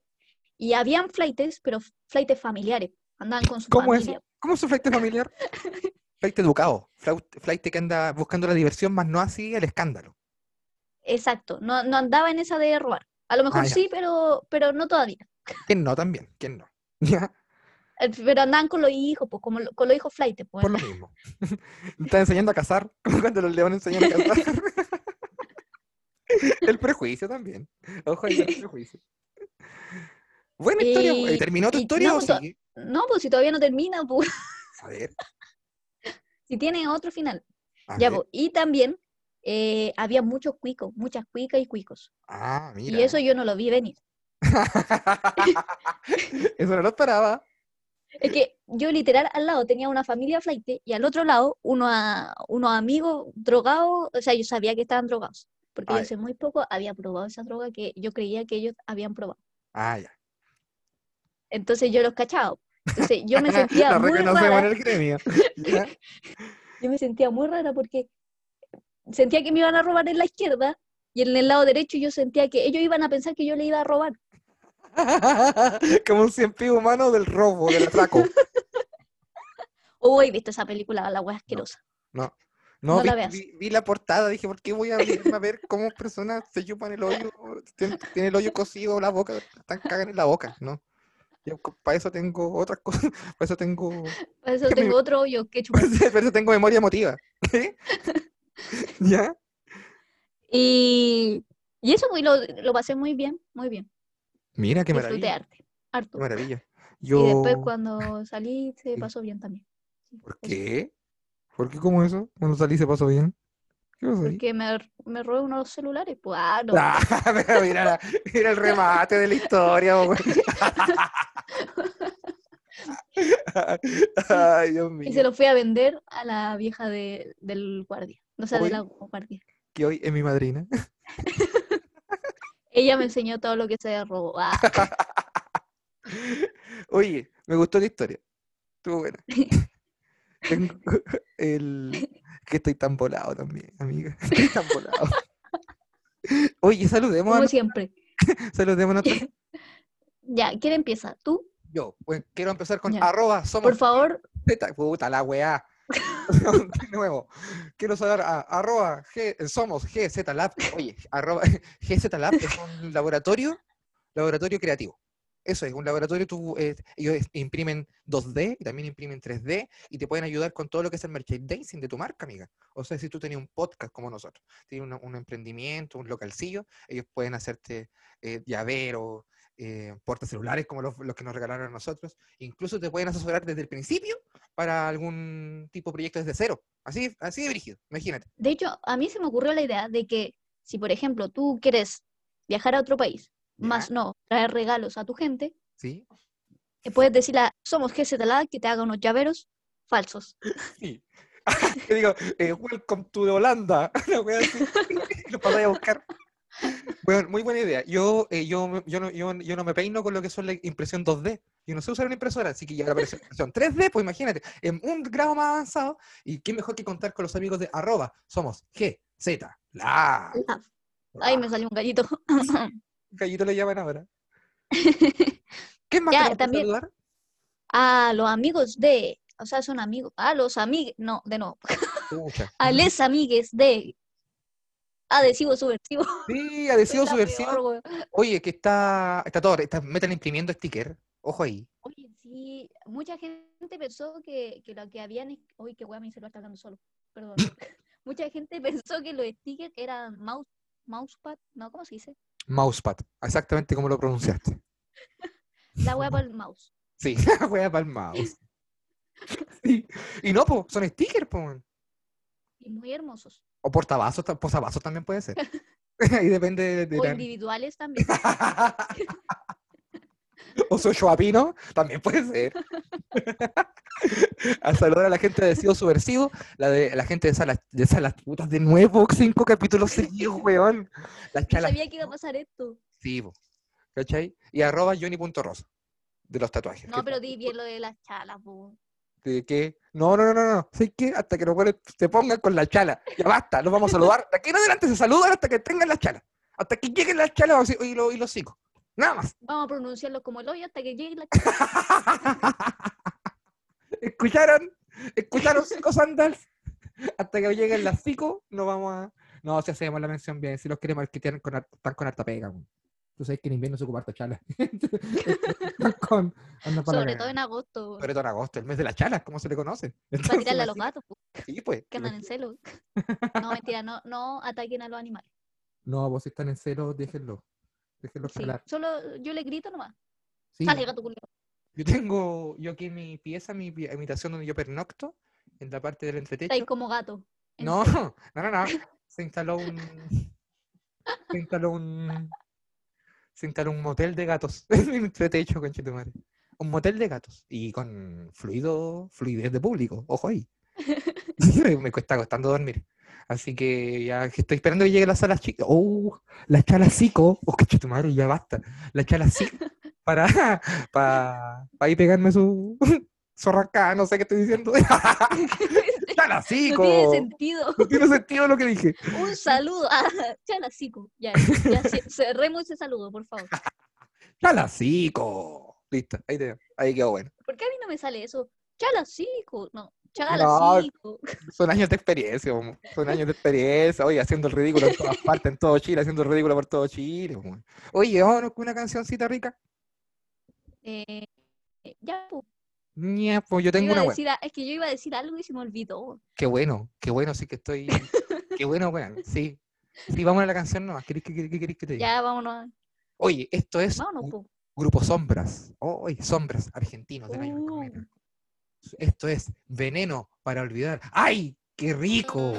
y habían flightes, pero flightes familiares. Andaban con su ¿Cómo es familia. ¿Cómo es su flight familiar? flight educado. Flight, que anda buscando la diversión, más no así el escándalo. Exacto, no, no andaba en esa de robar. A lo mejor Ah, sí, pero, pero no todavía. ¿Quién no también? ¿Quién no? Ya, Eh, Pero andaban con los hijos, pues como con los hijos flight, pues. por lo mismo. Está enseñando a cazar, como cuando los leones enseñan a cazar. El prejuicio también. Ojo ahí, el prejuicio. Buena historia. Y- güey. ¿Terminó tu historia no, o sigue? No, pues si todavía no termina, pues A ver. si tiene otro final. a Ya, ver. pues, y también eh, había muchos cuicos, muchas cuicas y cuicos. Ah, mira. Y eso yo no lo vi venir. eso no lo esperaba. Es que yo literal al lado tenía una familia flight y al otro lado uno a- unos amigos drogados, o sea, yo sabía que estaban drogados, porque yo hace muy poco había probado esa droga que yo creía que ellos habían probado. Ah, ya. Entonces yo los cachaba. Entonces yo me sentía muy rara, el gremio. Ya. yo me sentía muy rara porque sentía que me iban a robar en la izquierda y en el lado derecho yo sentía que ellos iban a pensar que yo le iba a robar. Como un cien pies humano del robo, del atraco. He visto esa película, la wea asquerosa. No, No vi, veas. vi- vi la portada, dije, ¿por qué voy a abrirme a ver cómo personas se chupan el hoyo? Tienen, tienen el hoyo cocido, la boca, están cagan en la boca, ¿no? Yo para eso tengo otras cosas, para eso tengo, Por eso me- tengo otro hoyo que chupar. para eso tengo memoria emotiva. ¿Qué? ¿Ya? Y, y eso pues, lo, lo pasé muy bien, muy bien. Mira, qué Disfruté maravilla, arte, harto. qué maravilla. Y Yo, después cuando salí se pasó bien también. ¿por qué? ¿Por qué como eso? Cuando salí se pasó bien. ¿Qué pasó? Porque me, me robé unos celulares. Pues, ah, no. Ah, pero mira, la- mira el remate de la historia. Ay, Dios Y se mío. lo fui a vender a la vieja de, del guardia. O sea, de Oye. la guardia. Que hoy es mi madrina. Ella me enseñó todo lo que se robó. Ah, Oye, me gustó la historia. Estuvo buena. Tengo el... Que estoy tan volado también, amiga. Estoy tan volado. Oye, saludemos a, como siempre. saludemos a nuestra- Ya, ¿quién empieza? ¿Tú? Yo, bueno, quiero empezar con Ya. arroba somos Por favor, puta la weá. De nuevo, quiero saber a arroba G, somos GZ Lab. Oye, arroba GZ Lab es un laboratorio, laboratorio creativo. Eso es, un laboratorio, tú, eh, ellos imprimen 2D y también imprimen 3D y te pueden ayudar con todo lo que es el merchandising de tu marca, amiga. O sea, si tú tenías un podcast como nosotros, tienes un emprendimiento, un localcillo, ellos pueden hacerte eh, llaveros, eh, portacelulares como los, que nos regalaron a nosotros. Incluso te pueden asesorar desde el principio para algún tipo de proyecto desde cero. Así, así de imagínate. de hecho, a mí se me ocurrió la idea de que si, por ejemplo, tú quieres viajar a otro país, Más no traer regalos a tu gente, ¿Sí? eh, puedes decirle, a, somos GZLA que te haga unos llaveros falsos. Sí. Te digo, eh, welcome to Holanda. Una wea así. Lo pasáis a buscar. Bueno, muy buena idea. Yo, eh, yo, yo, no, yo, yo no me peino con lo que son la impresión 2D. Yo no sé usar una impresora, así que ya la impresión 3D, pues imagínate, en un grado más avanzado. Y qué mejor que contar con los amigos de arroba. Somos G, Z, la. La- Ay, me salió un gallito. Gallito le llaman ahora. ¿Qué más Ya, también- saludar? a los amigos de, o sea, son amigos, a los amigos, no, de no, a les amigues de adhesivo subversivo. Sí, adhesivo subversivo. peor. Oye, que está, está todo, está, meten imprimiendo sticker. Ojo ahí. Oye, sí, mucha gente pensó que, que lo que habían, uy, qué weá, mi celular está hablando solo, perdón. mucha gente pensó que los stickers eran mouse, mousepad, no, ¿cómo se dice? Mousepad, exactamente como lo pronunciaste. La weá para el mouse. Sí, la wea para el mouse. Sí. Y no, po, son stickers, po. Y muy hermosos. O portavasos, ta- posavasos también puede ser. Ahí depende de, de O la- individuales también. o soy Joapino, también puede ser. a saludar a la gente de Adhesivo Subversivo, la de la gente de Salas, de Salas Putas, de nuevo, cinco capítulos seguidos, weón. Las No chalas. sabía que iba a pasar esto. Sí, po. ¿cachai? Y arroba Johnny.rosa, de los tatuajes. No, pero di bien lo de las chalas, po. ¿De qué? No, no, no, no, no. ¿Sabes qué? Hasta que los se pongan con la chala. Ya basta, los vamos a saludar. De aquí en adelante se saludan hasta que tengan la chala. Hasta que lleguen las chalas y, los, y los cinco. Nada más. Vamos a pronunciarlo como el hoyo hasta que llegue la ¿Escucharon? ¿Escucharon cinco sandals? Hasta que lleguen las cinco, no vamos a. No, si hacemos la mención bien, si los queremos que tienen con, están con harta pega. weón. Tú sabes que en invierno se ocupa harta chala. Con- para Sobre todo en agosto. Sobre todo en agosto, el mes de las chalas, como se le conoce. Para Entonces, tirarle a los gatos, po, Sí, pues. que andan en celo. No, mentira, no, no ataquen a los animales. No, vos si están en cero, déjenlo. Sí, solo yo le grito nomás. Sí. Sale gato culiao. Yo tengo, yo aquí en mi pieza, mi habitación donde yo pernocto, en la parte del Está ahí entretecho. como gato. No, no, no, no. Se instaló un. Se instaló un. Se instaló un motel de gatos en mi entretecho, conchetumare. Un motel de gatos. Y con fluido, fluidez de público. Ojo ahí. me cuesta costando dormir. Así que ya estoy esperando que llegue la sala chica. ¡Oh! La chala cico. ¡Oh, conchetumare! Ya basta. La chala cico. Para, para, para ahí pegarme su. Arrancada, no sé qué estoy diciendo. ¡Chala No tiene sentido. No tiene sentido lo que dije. Un saludo. Ah, chalacico. Ya, ya ce- cerremos ese saludo, por favor. ¡Chalacico! Listo, ahí, te, ahí quedó bueno. ¿Por qué a mí no me sale eso? Chalacico. No, no, son años de experiencia, son años de experiencia, oye, haciendo el ridículo en todas partes, en todo Chile, haciendo el ridículo por todo Chile. Oye, vámonos con una cancioncita rica. Eh, ya, pues. Yeah, pues yo tengo una Es que yo iba a decir algo y se me olvidó. Qué bueno, qué bueno, sí que estoy. qué bueno, weón. Sí. Sí, vámonos a la canción nomás. ¿Qué querés que te diga? Ya, vámonos. Oye, esto es Grupo Sombras. Oye, Sombras, argentinos del uh. año esto es Veneno para olvidar. ¡Ay! ¡Qué rico!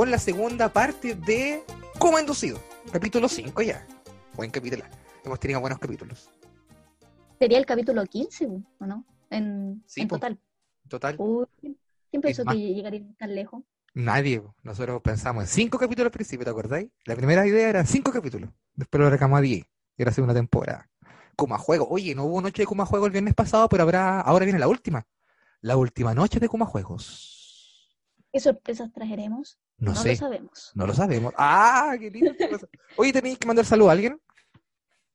Con la segunda parte de Como Inducido. Capítulo 5 ya. Buen capítulo. Hemos tenido buenos capítulos. Sería el capítulo 15, ¿o no? En, Sí, en total. Total. Uy, ¿quién pensó que llegaría tan lejos? Nadie. Nosotros pensamos en cinco capítulos al principio, ¿te acordáis? La primera idea era cinco capítulos. Después lo recamamos a 10. Y era segunda temporada. Kuma Juego. Oye, no hubo noche de Kuma Juego el viernes pasado, pero habrá. Ahora viene la última. La última noche de Kuma Juegos. ¿Qué sorpresas traeremos? No, No sé. lo sabemos. No lo sabemos. ¡Ah! ¡Qué lindo! Oye, ¿tenéis que mandar saludo a alguien?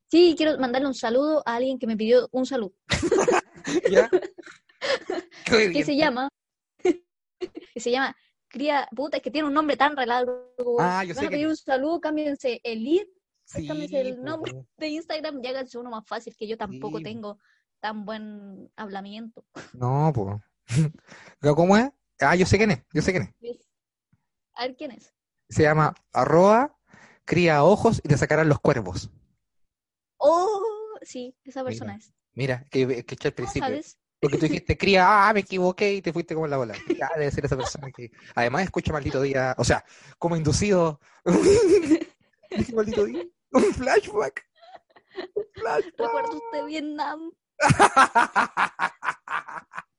Sí, quiero mandarle un saludo a alguien que me pidió un saludo. ¿Ya? Qué Que se llama. que se llama. Cría. Puta, es que tiene un nombre tan relado. Ah, yo Van sé a que- pedir un saludo, cámbiense el lead Sí, cámbiense el po. nombre. de Instagram y háganse uno más fácil, que yo tampoco Sí. tengo tan buen hablamiento. No, pues. ¿Cómo es? Ah, yo sé quién es. Yo sé quién es. A ver quién es. Se llama arroba, cría ojos y te sacarán los cuervos. Oh, sí, esa persona es. Mira, que, que al ¿Cómo principio. sabes? Porque tú dijiste, cría, ah, me equivoqué y te fuiste como en la bola. Ya, debe ser esa persona que además escucha maldito día. O sea, como inducido. Dije maldito día. Un flashback. Un flashback. ¿Recuerda usted Vietnam?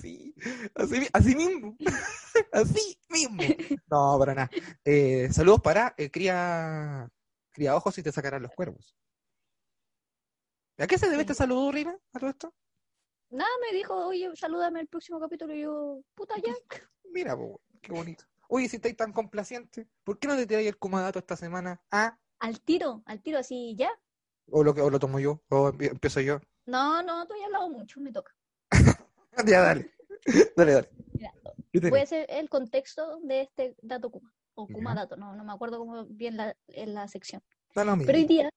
Sí, así, así mismo. Así mismo. No, para nada. Eh, saludos para eh, cría, cría ojos y te sacarán los cuervos. ¿A qué se debe este saludo, Rina? ¿A todo esto? Nada, me dijo, oye, salúdame el próximo capítulo. Y yo, puta, ya. Mira, po, qué bonito. Oye, si estáis tan complaciente, ¿por qué no te tiráis el comadato esta semana? Ah, Al tiro, al tiro, así, ya. o lo, que- o lo tomo yo, o empie- empiezo yo. No, no, tú ya has hablado mucho, me toca. Ya, dale. Dale, dale. Mira. Voy a hacer el contexto de este dato Kuma. O Kuma dato, no, no me acuerdo cómo bien la, en la sección. Pero hoy día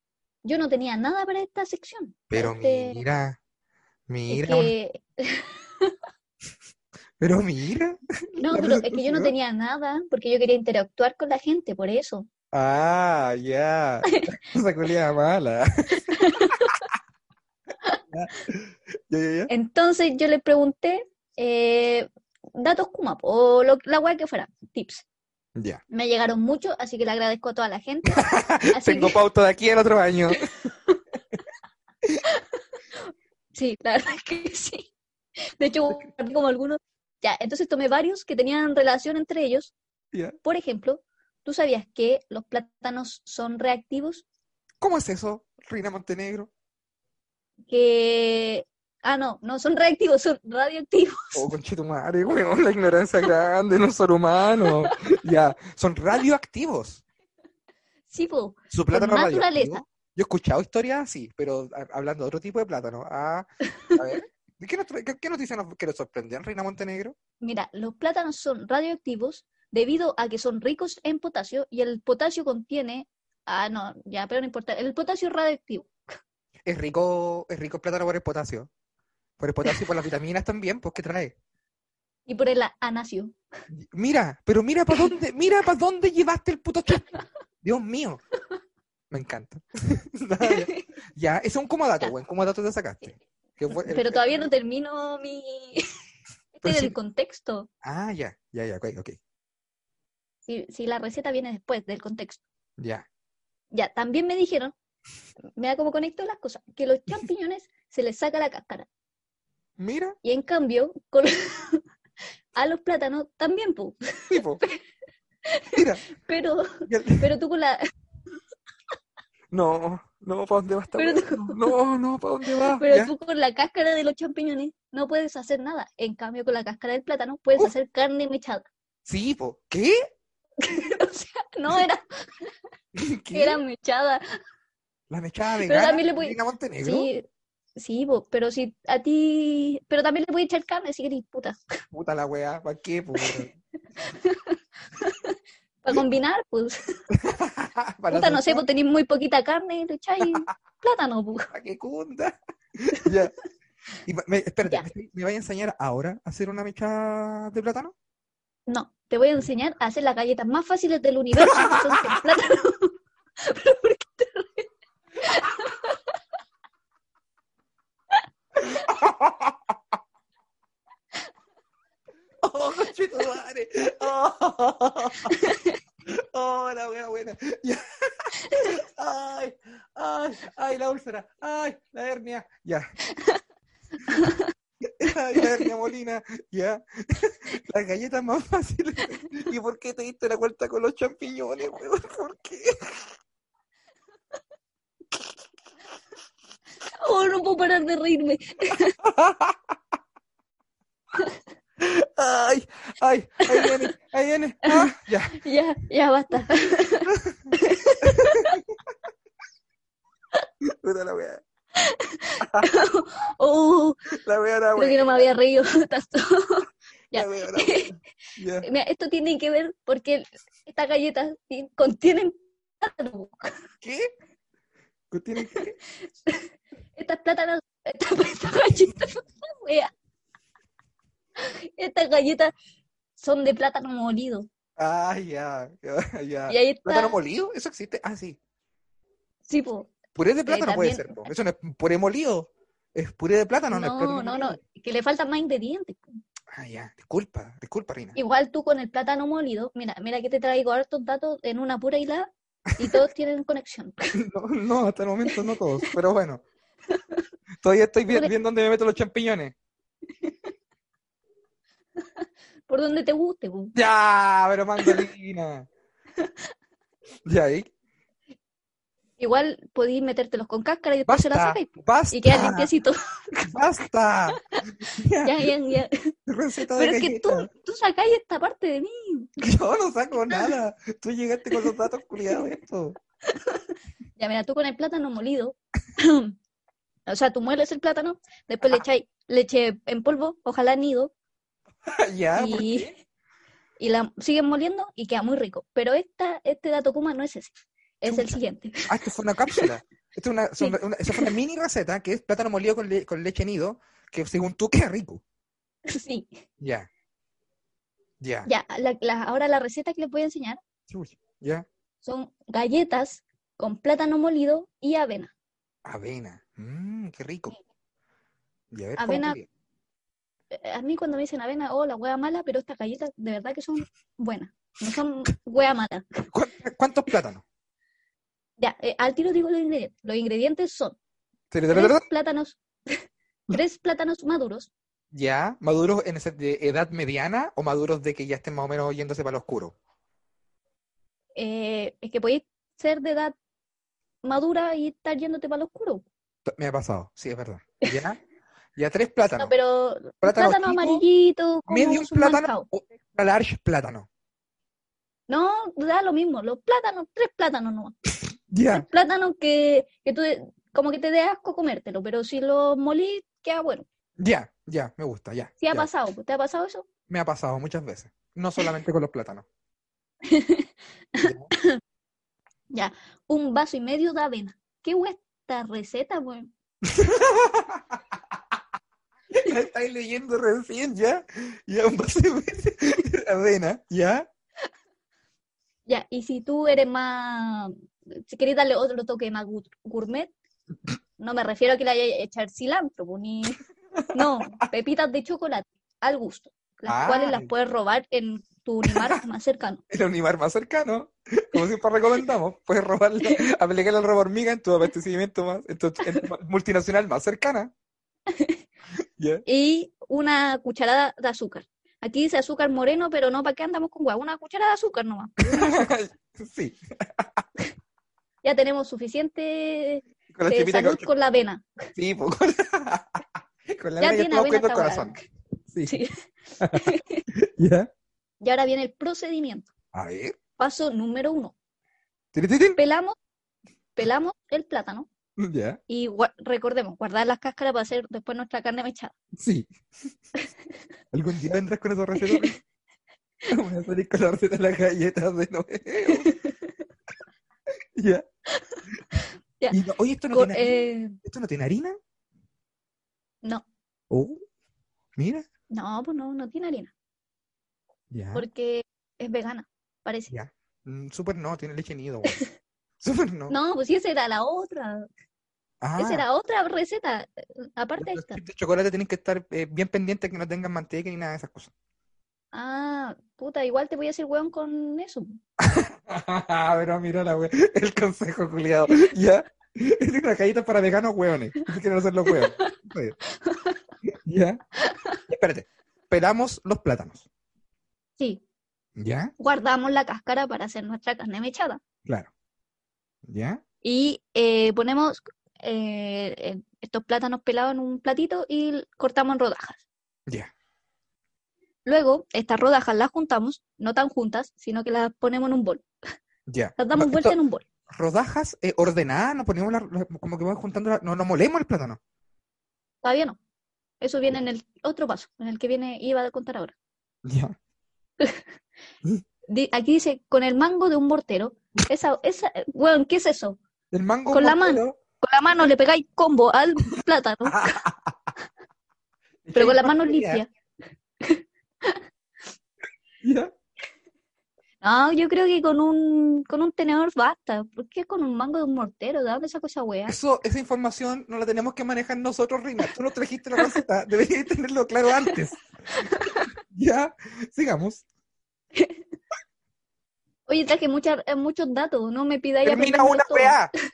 yo no tenía nada para esta sección. Pero Este, mira, es mira, que, pero mira. no, pero es que yo no tenía nada porque yo quería interactuar con la gente, por eso. Ah, ya. Esa culia mala. Entonces yo le pregunté eh, datos Kuma, po, o lo- la web que fuera, tips. Ya. Me llegaron muchos, así que le agradezco a toda la gente. Así Tengo que, pauta de aquí al otro año. sí, la verdad es que sí. De hecho, como algunos. Ya, entonces tomé varios que tenían relación entre ellos. Por ejemplo, ¿tú sabías que los plátanos son reactivos? ¿Cómo es eso, Rina Montenegro? Que. Ah, no, no son reactivos, son radioactivos. Oh, conchetumare, weón, la ignorancia grande, no son humanos. Ya, son radioactivos. Sí, po. Su plátano radioactivo. Yo he escuchado historias así, pero hablando de otro tipo de plátano. Ah, a ver, ¿de qué, nos qué, qué noticias nos que nos sorprendió, Reina Montenegro? Mira, los plátanos son radioactivos debido a que son ricos en potasio y el potasio contiene. Ah, no, ya, pero no importa. El potasio es radioactivo. Es rico, es rico el plátano por el potasio. Por el potasio y por las vitaminas también, pues, ¿qué trae? Y por el anasio. Mira, pero mira para dónde, mira para dónde llevaste el puto chiste. Dios mío. Me encanta. ya, ya, ese es un comodato, buen comodato te sacaste. Que fue el- Pero todavía no termino mi. Este es sí- el contexto. Ah, ya, ya, ya, ok, ok. Si, si la receta viene después del contexto. Ya. Ya, también me dijeron, me da como conecto las cosas, que los champiñones se les saca la cáscara. Mira, Y en cambio, con- a los plátanos también, pu. tipo. Mira. Pero, pero tú con la, No, no, ¿para dónde va esta Pero weá? No, no, ¿para dónde va? pero Ya. tú con la cáscara de los champiñones no puedes hacer nada. En cambio, con la cáscara del plátano puedes Uf. hacer carne mechada. Sí, po. ¿Qué? o sea, no era, ¿Qué? era mechada. La mechada Pero vegana también le de voy- Reina Montenegro. Sí, sí, pero si a ti, pero también le puedes echar carne si querés, puta. Puta la weá, ¿para qué, po? Para combinar, pues, Para puta, no sé, pues tenéis muy poquita carne y le echáis plátano, pues. ¿Para qué cunda? ya. Y me, espérate, Ya. ¿me, vaya a enseñar ahora a hacer una mechada de plátano? No, te voy a enseñar a hacer las galletas más fáciles del universo, que son plátano. Pero ¿por qué te ríes? Oh, la wea buena. Ay, ay, ay, la úlcera. Ay, la hernia. Ya. Ay, la hernia molina. Ya. Las galletas más fáciles. ¿Y por qué te diste la vuelta con los champiñones, weón? ¿Por qué? Oh, no puedo parar de reírme. Ay, ay, ahí viene, ahí viene. Ah, ya. Ya, ya basta. Puta la wea. Oh, La wea era creo que no me había reído tanto. Ya. La wea era buena. Ya. Mira, esto tiene que ver porque estas galletas ti- contienen plátano. ¿Qué? ¿Contiene qué? Estas plátanos, estas, estas galletas, wea. Estas galletas son de plátano molido. Ah, ya, ya, ya. Y ahí está. ¿Plátano molido? ¿Eso existe? Ah, sí. Sí, po. Puré de plátano puede también- ser, po. Eso no es puré molido. Es puré de plátano, no, es No, plátano no, no, que le faltan más ingredientes. po. Ah, ya. Disculpa, disculpa, Rina. Igual tú con el plátano molido, mira, mira que te traigo hartos datos en una pura hilada y todos tienen conexión. No, no, hasta el momento no todos, pero bueno. Todavía estoy vi- Porque- viendo dónde me meto los champiñones. Por donde te guste. Ya, pero mandolina. Ya, ahí. Igual podéis metértelos con cáscara y después se las Basta, sacáis, basta, Y quedan limpiecitos. basta. Ya, ya, ya, ya. receta de Pero es que tú, tú sacáis esta parte de mí. Yo no saco nada. Tú llegaste con los datos culiados esto. Ya, mira, tú con el plátano molido, o sea, tú mueles el plátano, después le echáis leche en polvo, ojalá nido, Ya, ¿por y, qué? y la siguen moliendo y queda muy rico. Pero esta, este dato Kuma no es ese, es el siguiente. Ah, esto fue una cápsula. Esto es una, son- Sí. una- esa fue una mini receta que es plátano molido con, le- con leche nido, que según tú queda rico. Sí, Ya. Ya. ya, la- la- ahora la receta que les voy a enseñar Ya. son galletas con plátano molido y avena. Avena. Mmm, qué rico. Y a ver, ¿cómo Avena-? Eh, A mí cuando me dicen avena, oh, la hueá mala, pero estas galletas de verdad que son buenas, no son hueá mala. ¿Cuán- ¿Cuántos plátanos? Ya, eh, al tiro digo los ingredientes. Los ingredientes son ¿Tres plátanos, tres plátanos maduros, Ya, maduros en de edad mediana o maduros de que ya estén más o menos yéndose para lo oscuro. eh, es que podéis ser de edad madura y estar yéndote para lo oscuro. Me ha pasado, sí, es verdad. Ya, ya tres plátanos. No, pero Plátano plátano chico, amarillito, mancao. plátano o extra large plátano. No, da lo mismo, los plátanos, tres plátanos nomás. Ya, Plátanos que, que tú, como que te dé asco comértelo, pero si los molís, queda bueno. ya, ya, me gusta, ya. ¿Sí ha pasado? ¿Te ha pasado eso? Me ha pasado muchas veces. No solamente con los plátanos. Ya. Ya, un vaso y medio de avena. ¿Qué hueá esta receta, weón? La estáis leyendo recién, ya. Ya, un vaso de avena, ya. Ya, y si tú eres más, si querés darle otro toque más gourmet, no me refiero a que le haya echar cilantro, po, ni, no, pepitas de chocolate, al gusto, las cuales las Ay. puedes robar en tu Unimar más cercano. El Unimar más cercano, como siempre recomendamos, puedes robarle, aplicarle al robo hormiga en tu abastecimiento más, en tu, en tu multinacional más cercana. ¿Ya? Y una cucharada de azúcar. Aquí dice azúcar moreno, pero no, ¿para qué andamos con huevo? Una cucharada de azúcar nomás. Sí, Ya tenemos suficiente con la eh, salud que- con la avena. Sí, pues, con, con la Ya avena ya tiene avena cogiendo el corazón. Sí. Sí. ¿Ya? Y ahora viene el procedimiento. A ver. Paso número uno. Tiritín. Pelamos, pelamos el plátano. Ya, Y gua- recordemos, guardar las cáscaras para hacer después nuestra carne mechada. sí. ¿Algún día vendrás con esa receta? Voy a salir con la receta de las galletas de nuevo. Ya. Ya. Y no- oye, ¿esto no, tiene, eh, ¿esto no tiene harina? no, Oh, mira. no, pues no, no tiene harina, Ya. porque es vegana, parece. Ya. Mm, Súper no, tiene leche nido. güey. Súper no. No, pues sí, esa era la otra, Ah, esa era otra receta, eh, aparte de los esta. chips de chocolate tienen que estar eh, bien pendientes que no tengan manteca ni nada de esas cosas. Ah, puta, igual te voy a decir weón con eso. Pero mira la wea, el consejo culiado. Ya. Es una para veganos hueones. Si quieren hacer los hueones. Está bien. Ya. Espérate. Pelamos los plátanos. Sí, ¿Ya? guardamos la cáscara para hacer nuestra carne mechada. Claro. ¿Ya? Y eh, ponemos eh, eh, estos plátanos pelados en un platito y cortamos en rodajas. Ya. Luego, estas rodajas las juntamos, no tan juntas, sino que las ponemos en un bol. Ya. Las damos No, vuelta esto- en un bol. rodajas eh, ordenadas, nos ponemos la- como que vamos juntando, la- no, no molemos el plátano. Todavía no. Eso viene en el otro paso, en el que viene, iba a contar ahora. Ya. Aquí dice, con el mango de un mortero. Esa, esa, weón, ¿qué es eso? El mango Con la mortero, Con la mano le pegáis combo al plátano, pero con la mano limpia. ya. No, yo creo que con un, con un tenedor basta. ¿Por qué con un mango de un mortero? ¿De dónde esa weá? Eso, esa información no la tenemos que manejar nosotros, Rina. Tú no trajiste la receta, deberías tenerlo claro antes. Ya, sigamos. Oye, traje muchas, eh, muchos datos, no me pidáis Termina una todo. weá.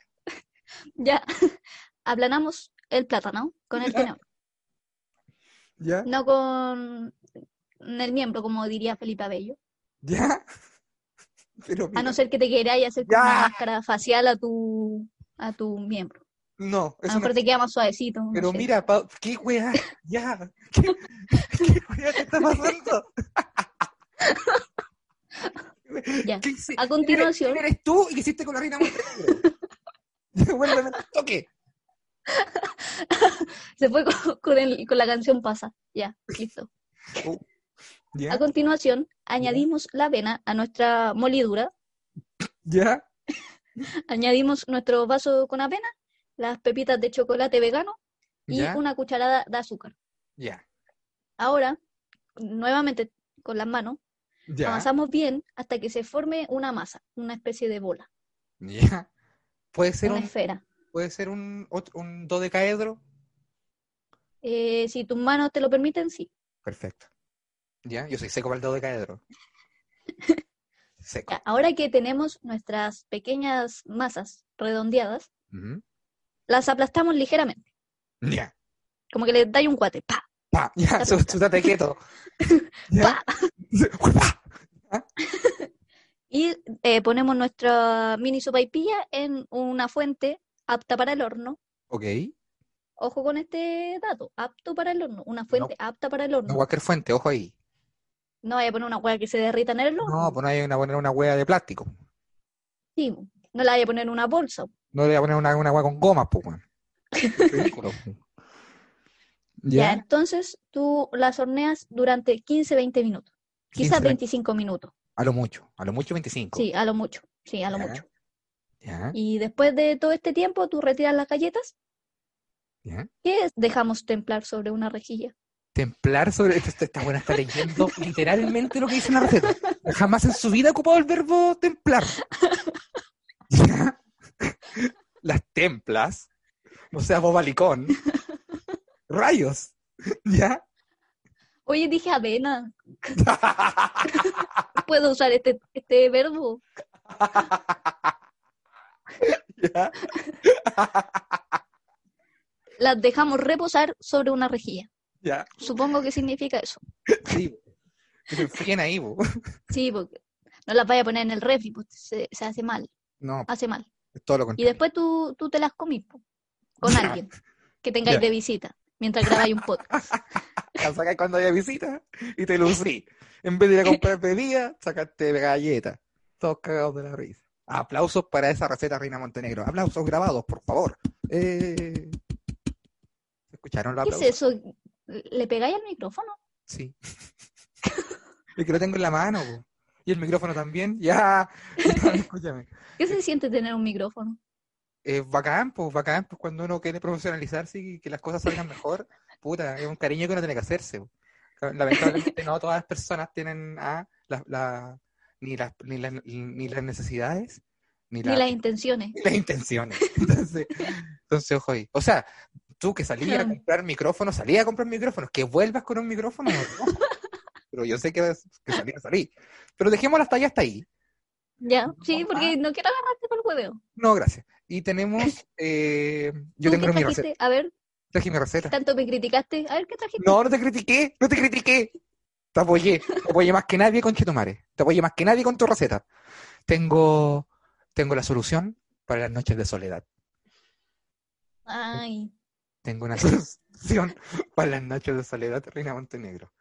Ya, aplanamos el plátano con el Ya. tenedor, Ya, no con el miembro, como diría Felipe Abello. ya. Pero A no ser que te queráis hacer con una máscara facial a tu, a tu miembro. No, A eso lo no. mejor te queda más suavecito. Pero sé. mira, pa- ¿qué weá? Ya. ¿Qué, qué weá te está pasando? Ya. ¿Qué hice- A continuación- quién eres tú y qué hiciste con la reina Montenegro? Devuélveme el toque. Se fue con, con el- con la canción Pasa. Ya, listo. ¿Ya? A continuación, añadimos la avena a nuestra molidura, ¿Ya? añadimos nuestro vaso con avena, las pepitas de chocolate vegano y ¿Ya? una cucharada de azúcar. ¿Ya? Ahora, nuevamente con las manos, ¿Ya? amasamos bien hasta que se forme una masa, una especie de bola, ¿Ya? ¿Puede ser una un, esfera. puede ser un, otro- un dodecaedro? Eh, si tus manos te lo permiten, sí. Perfecto. ¿Ya? Yo soy seco para el dodecaedro. Seco. Ya, ahora que tenemos nuestras pequeñas masas redondeadas. Las aplastamos ligeramente, Ya. como que le dais un guate, ¡pa! Pa, ya, sútate quieto. Pa. Y eh, ponemos nuestra mini sopaipilla en una fuente apta para el horno. Ok. Ojo con este dato, apto para el horno, una fuente apta para el horno. No cualquier fuente, ojo ahí. No vaya a poner una hueá que se derrita en el horno. No, pues no hay una poner una hueá de plástico. Sí, no la vaya a poner en una bolsa. No le voy a poner una, una hueá con gomas, pues, weón. Ridículo. Ya, ¿Ya? entonces tú las horneas durante 15-20 minutos, 15, quizás 25 minutos. A lo mucho, a lo mucho 25. Sí, a lo mucho, sí, a lo Ya. mucho. ¿Ya? Y después de todo este tiempo, tú retiras las galletas ¿Ya? que dejamos templar sobre una rejilla. Templar sobre. Esta, esta buena está leyendo literalmente lo que dice la receta. Jamás en su vida ha ocupado el verbo templar. Las templas. O sea, bobalicón. Rayos. ¿Ya? Oye, dije avena, puedo usar este, este verbo. ¿Ya? Las dejamos reposar sobre una rejilla. ¿Ya? Supongo que significa eso. Sí. Que se enfríen ahí, bo. Sí, porque no las vaya a poner en el refri, pues se, se hace mal, No, hace mal. es todo lo Y después tú, tú te las comís po, con alguien que tengáis de visita mientras grabáis un podcast. La sacas cuando haya visita y te lucí. En vez de ir a comprar bebida, sacaste galletas. Todos cagados de la risa. Aplausos para esa receta, Reina Montenegro. Aplausos grabados, por favor. Eh... ¿Escucharon los ¿Qué es eso? ¿Le pegáis al micrófono? Sí. Es que lo tengo en la mano, po. Y el micrófono también. Ya. Escúchame. ¿Qué se siente tener un micrófono? Es bacán, pues, bacán, pues cuando uno quiere profesionalizarse y que las cosas salgan mejor, puta, es un cariño que uno tiene que hacerse. Lamentablemente no todas las personas tienen ah, la, la- ni, las, ni, las, ni las necesidades, ni, Ni la- las intenciones. ni las intenciones. Entonces, entonces, ojo ahí. O sea, tú que salías a comprar micrófonos, salías a comprar micrófonos, que vuelvas con un micrófono, no. Pero yo sé que, que salir, salir. Pero dejemos la talla hasta ahí. Ya, sí, Ah. porque no quiero agarrarte por el hueveo. No, gracias. Y tenemos, eh, yo ¿Tú tengo qué mi trajiste? receta. A ver, Traje mi receta. tanto me criticaste. A ver, ¿qué trajiste? No, no te critiqué, no te critiqué. Te apoyé, te apoyé más que nadie con Chetumare. Te apoyé más que nadie con tu receta. Tengo, tengo la solución para las noches de soledad. Ay, Tengo una solución para las noches de soledad, Reina Montenegro.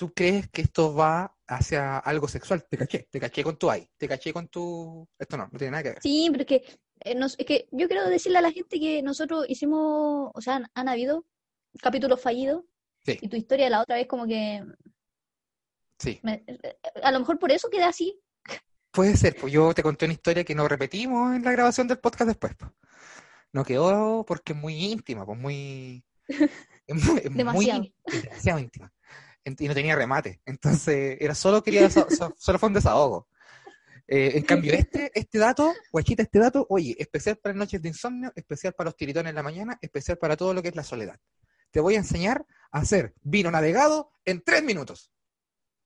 ¿Tú crees que esto va hacia algo sexual? Te caché, te caché con tu ay, te caché con tu... Esto no, no tiene nada que ver. sí, pero es que, eh, nos- es que yo quiero decirle a la gente que nosotros hicimos, o sea, han, han habido capítulos fallidos Sí. y tu historia la otra vez como que, Sí, me- eh, a lo mejor por eso queda así. puede ser, pues yo te conté una historia que no repetimos en la grabación del podcast después. pues. No quedó porque es muy íntima, pues muy... es muy- es muy- Demasiado. es demasiado íntima. En- Y no tenía remate. Entonces, era solo quería so- solo fue un desahogo. Eh, en cambio, este, este dato, guachita, este dato, oye, especial para noches de insomnio, especial para los tiritones en la mañana, especial para todo lo que es la soledad. Te voy a enseñar a hacer vino navegado en tres minutos.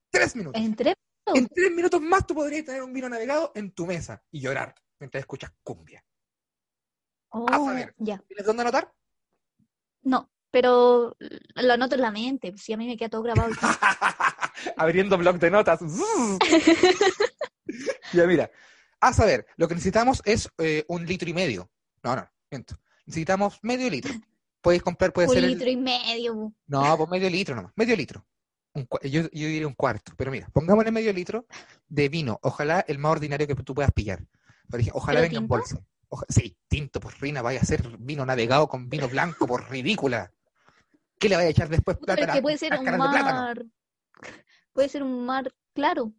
Tres minutos. Entre En tres minutos más tú podrías tener un vino navegado en tu mesa y llorar mientras escuchas cumbia. Oh, A saber. ya. ¿Tienes dónde anotar? No, pero lo anoto en la mente, si a mí me queda todo grabado. Abriendo blog de notas. ya mira, a saber, lo que necesitamos es eh, un litro y medio. No, no, miento. Necesitamos medio litro. Puedes comprar, puede Un ser el- litro y medio. No, pues medio litro nomás, medio litro. Un yo, yo diría un cuarto, pero mira, pongámosle medio litro de vino, ojalá el más ordinario que tú puedas pillar. Ojalá ¿Pero venga en bolsa. Oja- sí, tinto, por Rina, vaya a ser vino navegado con vino blanco, por ridícula. ¿Qué le vaya a echar después? Puta, pero que puede ser un de mar. Puede ser un mar claro.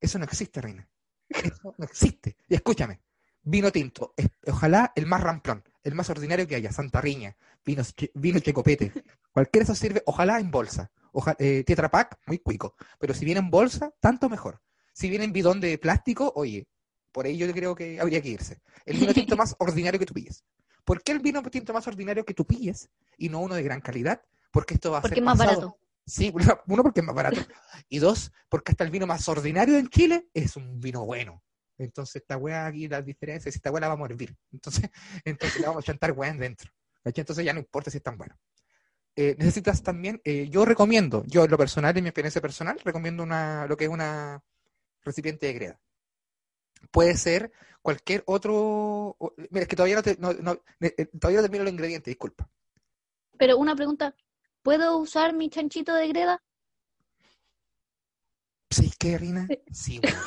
Eso no existe, Reina. Eso no existe. Y escúchame, vino tinto, es- ojalá el más ramplón, el más ordinario que haya, Santa Riña, vino, che- vino checopete, cualquiera de esos sirve, ojalá en bolsa. Ojalá, eh, Tetra Pak, muy cuico. Pero si viene en bolsa, tanto mejor. Si viene en bidón de plástico, oye, por ahí yo creo que habría que irse. El vino tinto más ordinario que tú pilles. ¿Por qué el vino tinto más ordinario que tú pilles y no uno de gran calidad? Porque esto va a Porque ser es más pasado- barato. Sí, uno, porque es más barato. Y dos, porque hasta el vino más ordinario en Chile es un vino bueno. Entonces, esta weá aquí, las diferencias, esta weá la vamos a hervir. Entonces, entonces le vamos a chantar weá dentro. Entonces ya no importa si es tan bueno. Eh, necesitas también, eh, yo recomiendo, yo en lo personal, en mi experiencia personal, recomiendo una, lo que es una recipiente de greda. Puede ser cualquier otro. Mira, es que todavía no, te- no- no- eh, eh, todavía no termino los ingredientes, disculpa. Pero una pregunta, ¿puedo usar mi chanchito de greda? ¿Sabéis qué, Rina? Sí, bueno.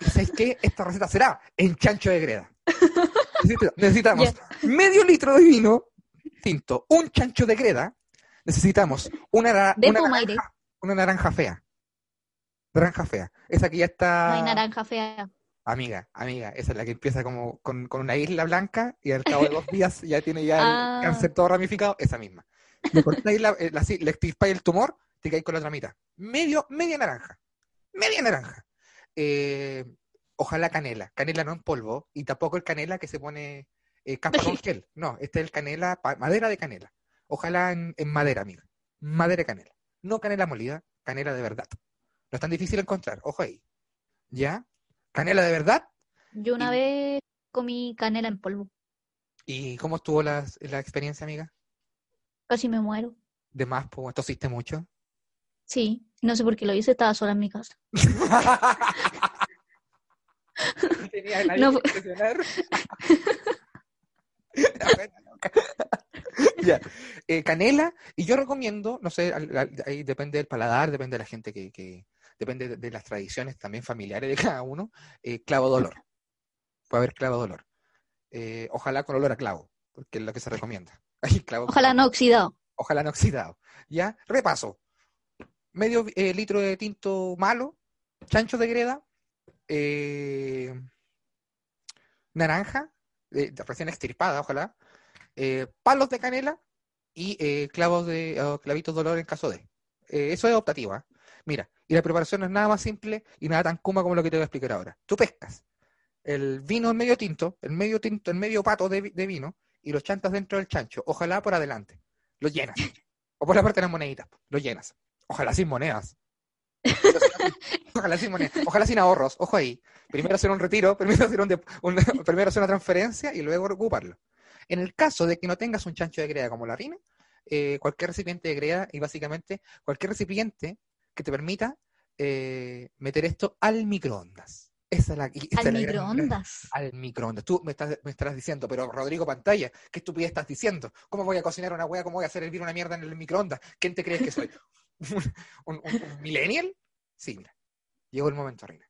¿Sabéis qué? Esta receta será en chancho de greda. Necesita- Necesitamos medio litro de vino tinto, un chancho de greda. Necesitamos una, De una, naranja, una naranja fea. Naranja fea. Esa que ya está. No hay naranja fea. Amiga, amiga, esa es la que empieza como con, con una isla blanca y al cabo de dos días ya tiene ya el Ah. cáncer todo ramificado, esa misma. Le cortáis la, eh, la- sí, le extirpáis el tumor, te caes con la otra mitad. Medio, media naranja. Media naranja. Eh, ojalá canela. Canela no en polvo y tampoco el canela que se pone eh, capa con gel. No, este es el canela, madera de canela. Ojalá en, en madera, amiga. Madera de canela. No canela molida, canela de verdad. No es tan difícil encontrar, ojo ahí. ¿Ya? Canela de verdad. Yo una Y- vez comí canela en polvo. ¿Y cómo estuvo la, la experiencia, amiga? Casi me muero. De más, pues, tosiste mucho. Sí, no sé por qué lo hice, estaba sola en mi casa. No tenía a nadie No. Ya. Eh, canela, y yo recomiendo, no sé, al- al- ahí depende del paladar, depende de la gente que, que- depende de, de las tradiciones también familiares de cada uno, eh, clavo de olor. Puede haber clavo de olor. Eh, ojalá con olor a clavo, porque es lo que se recomienda. Clavo Ojalá olor. no oxidado. ojalá no oxidado. ¿Ya? Repaso. Medio eh, litro de tinto malo, chancho de greda, eh, naranja, recién extirpada, ojalá, palos de canela y clavos de, o clavitos de olor en caso de. Eh, eso es optativa. ¿eh? Mira, y la preparación no es nada más simple y nada tan kuma como lo que te voy a explicar ahora. Tú pescas el vino en medio tinto, el medio tinto, el medio pato de, vi- de vino y los chantas dentro del chancho, ojalá por adelante. Lo llenas. O por la parte de las moneditas, lo llenas. Ojalá sin monedas. Ojalá sin monedas. Ojalá sin ahorros. Ojo ahí. Primero hacer un retiro, primero hacer, un un- primero hacer una transferencia y luego ocuparlo. En el caso de que no tengas un chancho de greda como la rina, eh, cualquier recipiente de greda y básicamente cualquier recipiente que te permita eh, meter esto al microondas. Esa es la, esa Al es la gran- microondas. al microondas. Tú me estás, me estarás diciendo, pero Rodrigo Pantalla, ¿qué estupidez estás diciendo? ¿Cómo voy a cocinar una hueá? ¿Cómo voy a hacer hervir una mierda en el microondas? ¿Quién te crees que soy? ¿Un, un- millennial? Sí, mira. Llegó el momento, Reina.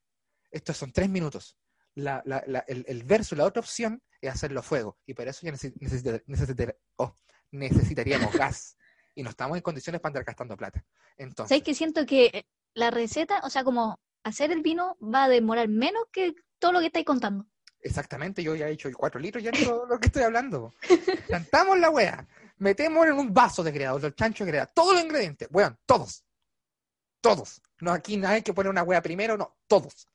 Estos son tres minutos. La- la- la- el, el verso, la otra opción es hacerlo a fuego. Y para eso ya necesi- necesitar- necesitar- oh, necesitaríamos gas. Y no estamos en condiciones para andar gastando plata. Entonces, ¿Sabes que siento que la receta, o sea, como hacer el vino va a demorar menos que todo lo que estáis contando? Exactamente, yo ya he hecho cuatro litros, ya no lo, lo que estoy hablando. Cantamos la wea, metemos en un vaso de creador, los chanchos de creador, todos los ingredientes, weón, todos. Todos. No, aquí hay que poner una wea primero, no, todos.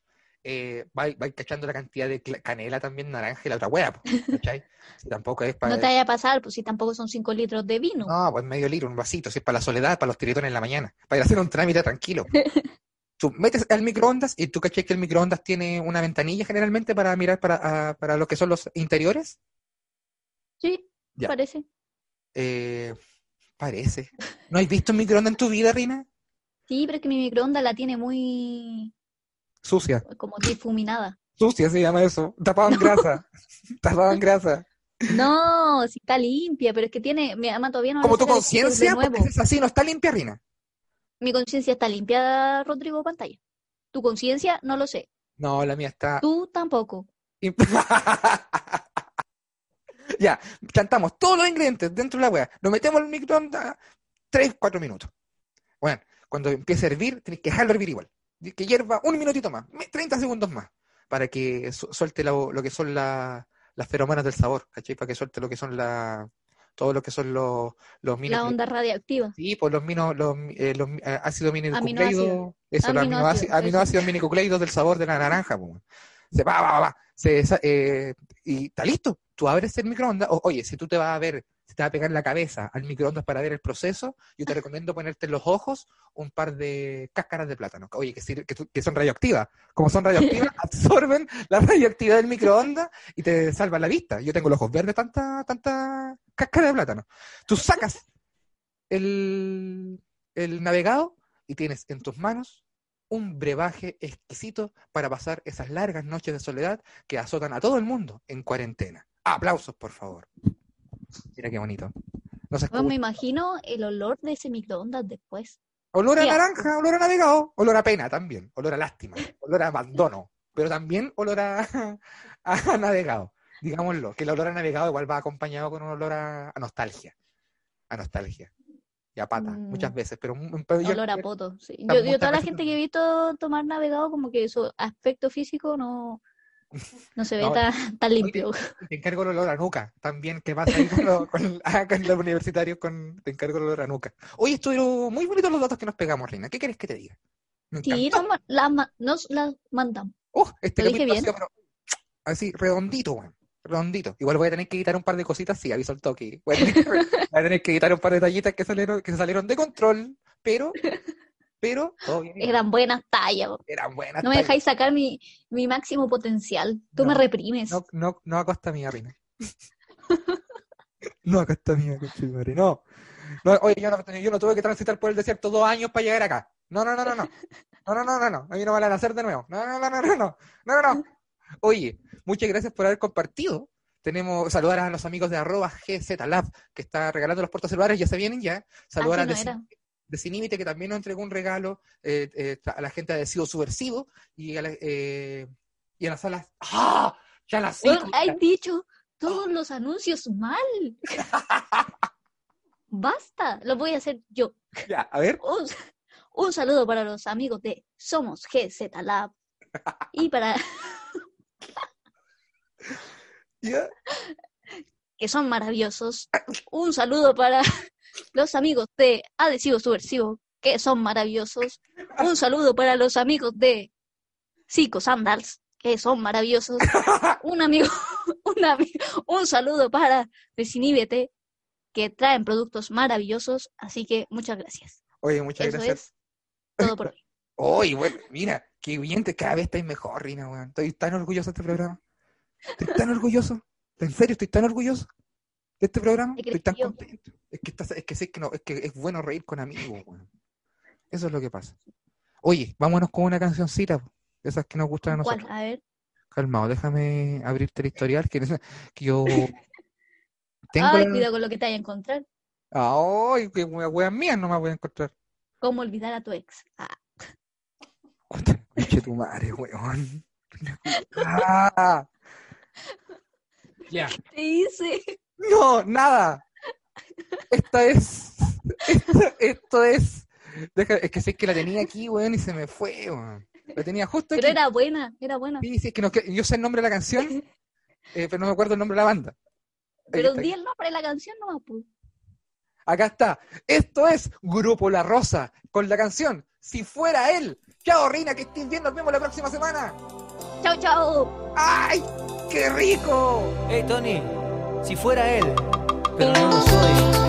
Eh, vais vais cachando la cantidad de canela también, naranja y la otra po, ¿cachai? Si tampoco es para. No te vaya a pasar, pues si tampoco son 5 litros de vino. No, pues medio litro, un vasito, si es para la soledad, para los tiritones en la mañana, para ir a hacer un trámite tranquilo. Tú metes al microondas y tú caché que el microondas tiene una ventanilla generalmente para mirar para, a- para lo que son los interiores. Sí, Ya. parece. Eh, parece. ¿No has visto un microondas en tu vida, Rina? Sí, pero es que mi microondas la tiene muy Sucia. como difuminada. Sucia se llama eso. Tapado en grasa. Tapado en grasa. No, sí está limpia, pero es que tiene, mi mamá todavía no Como tu conciencia, es así, no está limpia, Rina. Mi conciencia está limpia, Rodrigo Pantalla. Tu conciencia, no lo sé. No, la mía está. Tú tampoco. ya, cantamos todos los ingredientes dentro de la hueá. Lo metemos en el microondas 3, 4 minutos. Bueno, cuando empiece a hervir, tenés que dejarlo hervir igual. Que hierva un minutito más, me- 30 segundos más, para que su- suelte lo, lo que son la- las feromonas del sabor, ¿cachai? Para que suelte lo que son la, todo lo que son los, los La minos. onda radiactiva. Sí, pues los minos, los, eh, los eh, ácidos Aminoácidos. eso, los Aminoácidos, aminoácidos, mininucleidos del sabor de la naranja, pues. Se va, va, va, va. Se eh, y está listo. Tú abres el microondas. o- oye, si tú te vas a ver, te vas a pegar la cabeza al microondas para ver el proceso, yo te recomiendo ponerte en los ojos un par de cáscaras de plátano. Oye, que, sir- que, tú- que son radioactivas. Como son radioactivas, absorben la radioactividad del microondas y te salvan la vista. Yo tengo los ojos verdes, tanta, tanta cáscara de plátano. Tú sacas el, el navegado y tienes en tus manos un brebaje exquisito para pasar esas largas noches de soledad que azotan a todo el mundo en cuarentena. Aplausos, por favor. Mira qué bonito. No se Bueno, me imagino el olor de ese microondas después. Olor a naranja, olor a navegado, olor a pena también, olor a lástima, olor a abandono, pero también olor a, a navegado. Digámoslo, que el olor a navegado igual va acompañado con un olor a, a nostalgia. A nostalgia. Y a pata, Mm. muchas veces, pero, pero yo- Olor a poto. sí. Yo, toda la gente que he visto tomar navegado, como que su aspecto físico no, no se ve No, tan, tan limpio. Te encargo el olor a nuca, también que pasa ahí con, lo- con- en los universitarios, con, te encargo el olor a nuca. Hoy estuvieron muy bonitos los datos que nos pegamos, Reina. ¿Qué querés que te diga? Sí, nos, la nos la mandamos. Oh, este ¿Lo dije bien? sido, pero, así, redondito, weón. Redondito. Igual voy a tener que editar un par de cositas, sí, aviso al toque. Voy a tener, voy a tener que editar un par de tallitas que salieron, que salieron de control, pero, pero, todo bien. Eran buenas tallas. Eran buenas. No me dejáis sacar mi, mi máximo potencial. Tú No, me reprimes. No, no, no a costa mía, Reina. No a costa mía, conchetumare, no. no. Oye, yo no, yo no tuve que transitar por el desierto dos años para llegar acá. No, no, no, no, no. No, no, no, no, no. A mí no me van a hacer de nuevo. No, no, no, no, no, no. No, no, no. Oye, muchas gracias por haber compartido. Tenemos saludar a los amigos de arroba GZLab, que está regalando los puertos celulares, ya se vienen ya. Saludar a no Desin- era. Desinhibite, que también nos entregó un regalo eh, eh, a la gente de Sido Subversivo y a, la, eh, y a las salas. ¡Ah! Ya las Weón, hay dicho todos los anuncios mal. Basta, lo voy a hacer yo. Ya, a ver. Un, un saludo para los amigos de Somos GZ Lab. Y para que son maravillosos. Un saludo para los amigos de Adhesivo Subversivo, que son maravillosos. Un saludo para los amigos de Psico Sandals, que son maravillosos. Un amigo, un, ami- un saludo para Desiníbete, que traen productos maravillosos. Así que muchas gracias. Oye, muchas Eso gracias. es todo por hoy. Oye, bueno, mira, qué bien, te- cada vez estáis mejor, Rina, weón. Estoy tan orgulloso de este programa. Estoy tan orgulloso. En serio, estoy tan orgulloso de este programa. ¿Te Estoy tan contento. Es que, estás- es que sé que no, es que es bueno reír con amigos, weón. Eso es lo que pasa. Oye, vámonos con una cancioncita, de esas que nos gustan a ¿Cuál? nosotros. A ver. Calmado, déjame abrirte el historial que, que yo tengo. Ay, la- cuidado con lo que te vaya a encontrar. Ay, que weas mías no me voy a encontrar. ¿Cómo olvidar a tu ex? Ah, Conche tu madre, weón. Ah. Ya. ¿Qué hice? No, nada. Esta es. Esto, esto es. Deja- es que sé que la tenía aquí, weón, y se me fue, weón. La tenía justo aquí. Pero era buena, era buena. Sí, sí, es que no, que- yo sé el nombre de la canción, eh, pero no me acuerdo el nombre de la banda. Ahí Pero di el nombre de la canción nomás, pues. Acá está. Esto es Grupo La Rosa con la canción Si fuera él. Chao, Reina, que estés bien. Nos vemos la próxima semana. Chao, chao. ¡Ay! ¡Qué rico! Hey Tony, si fuera él, pero no lo soy.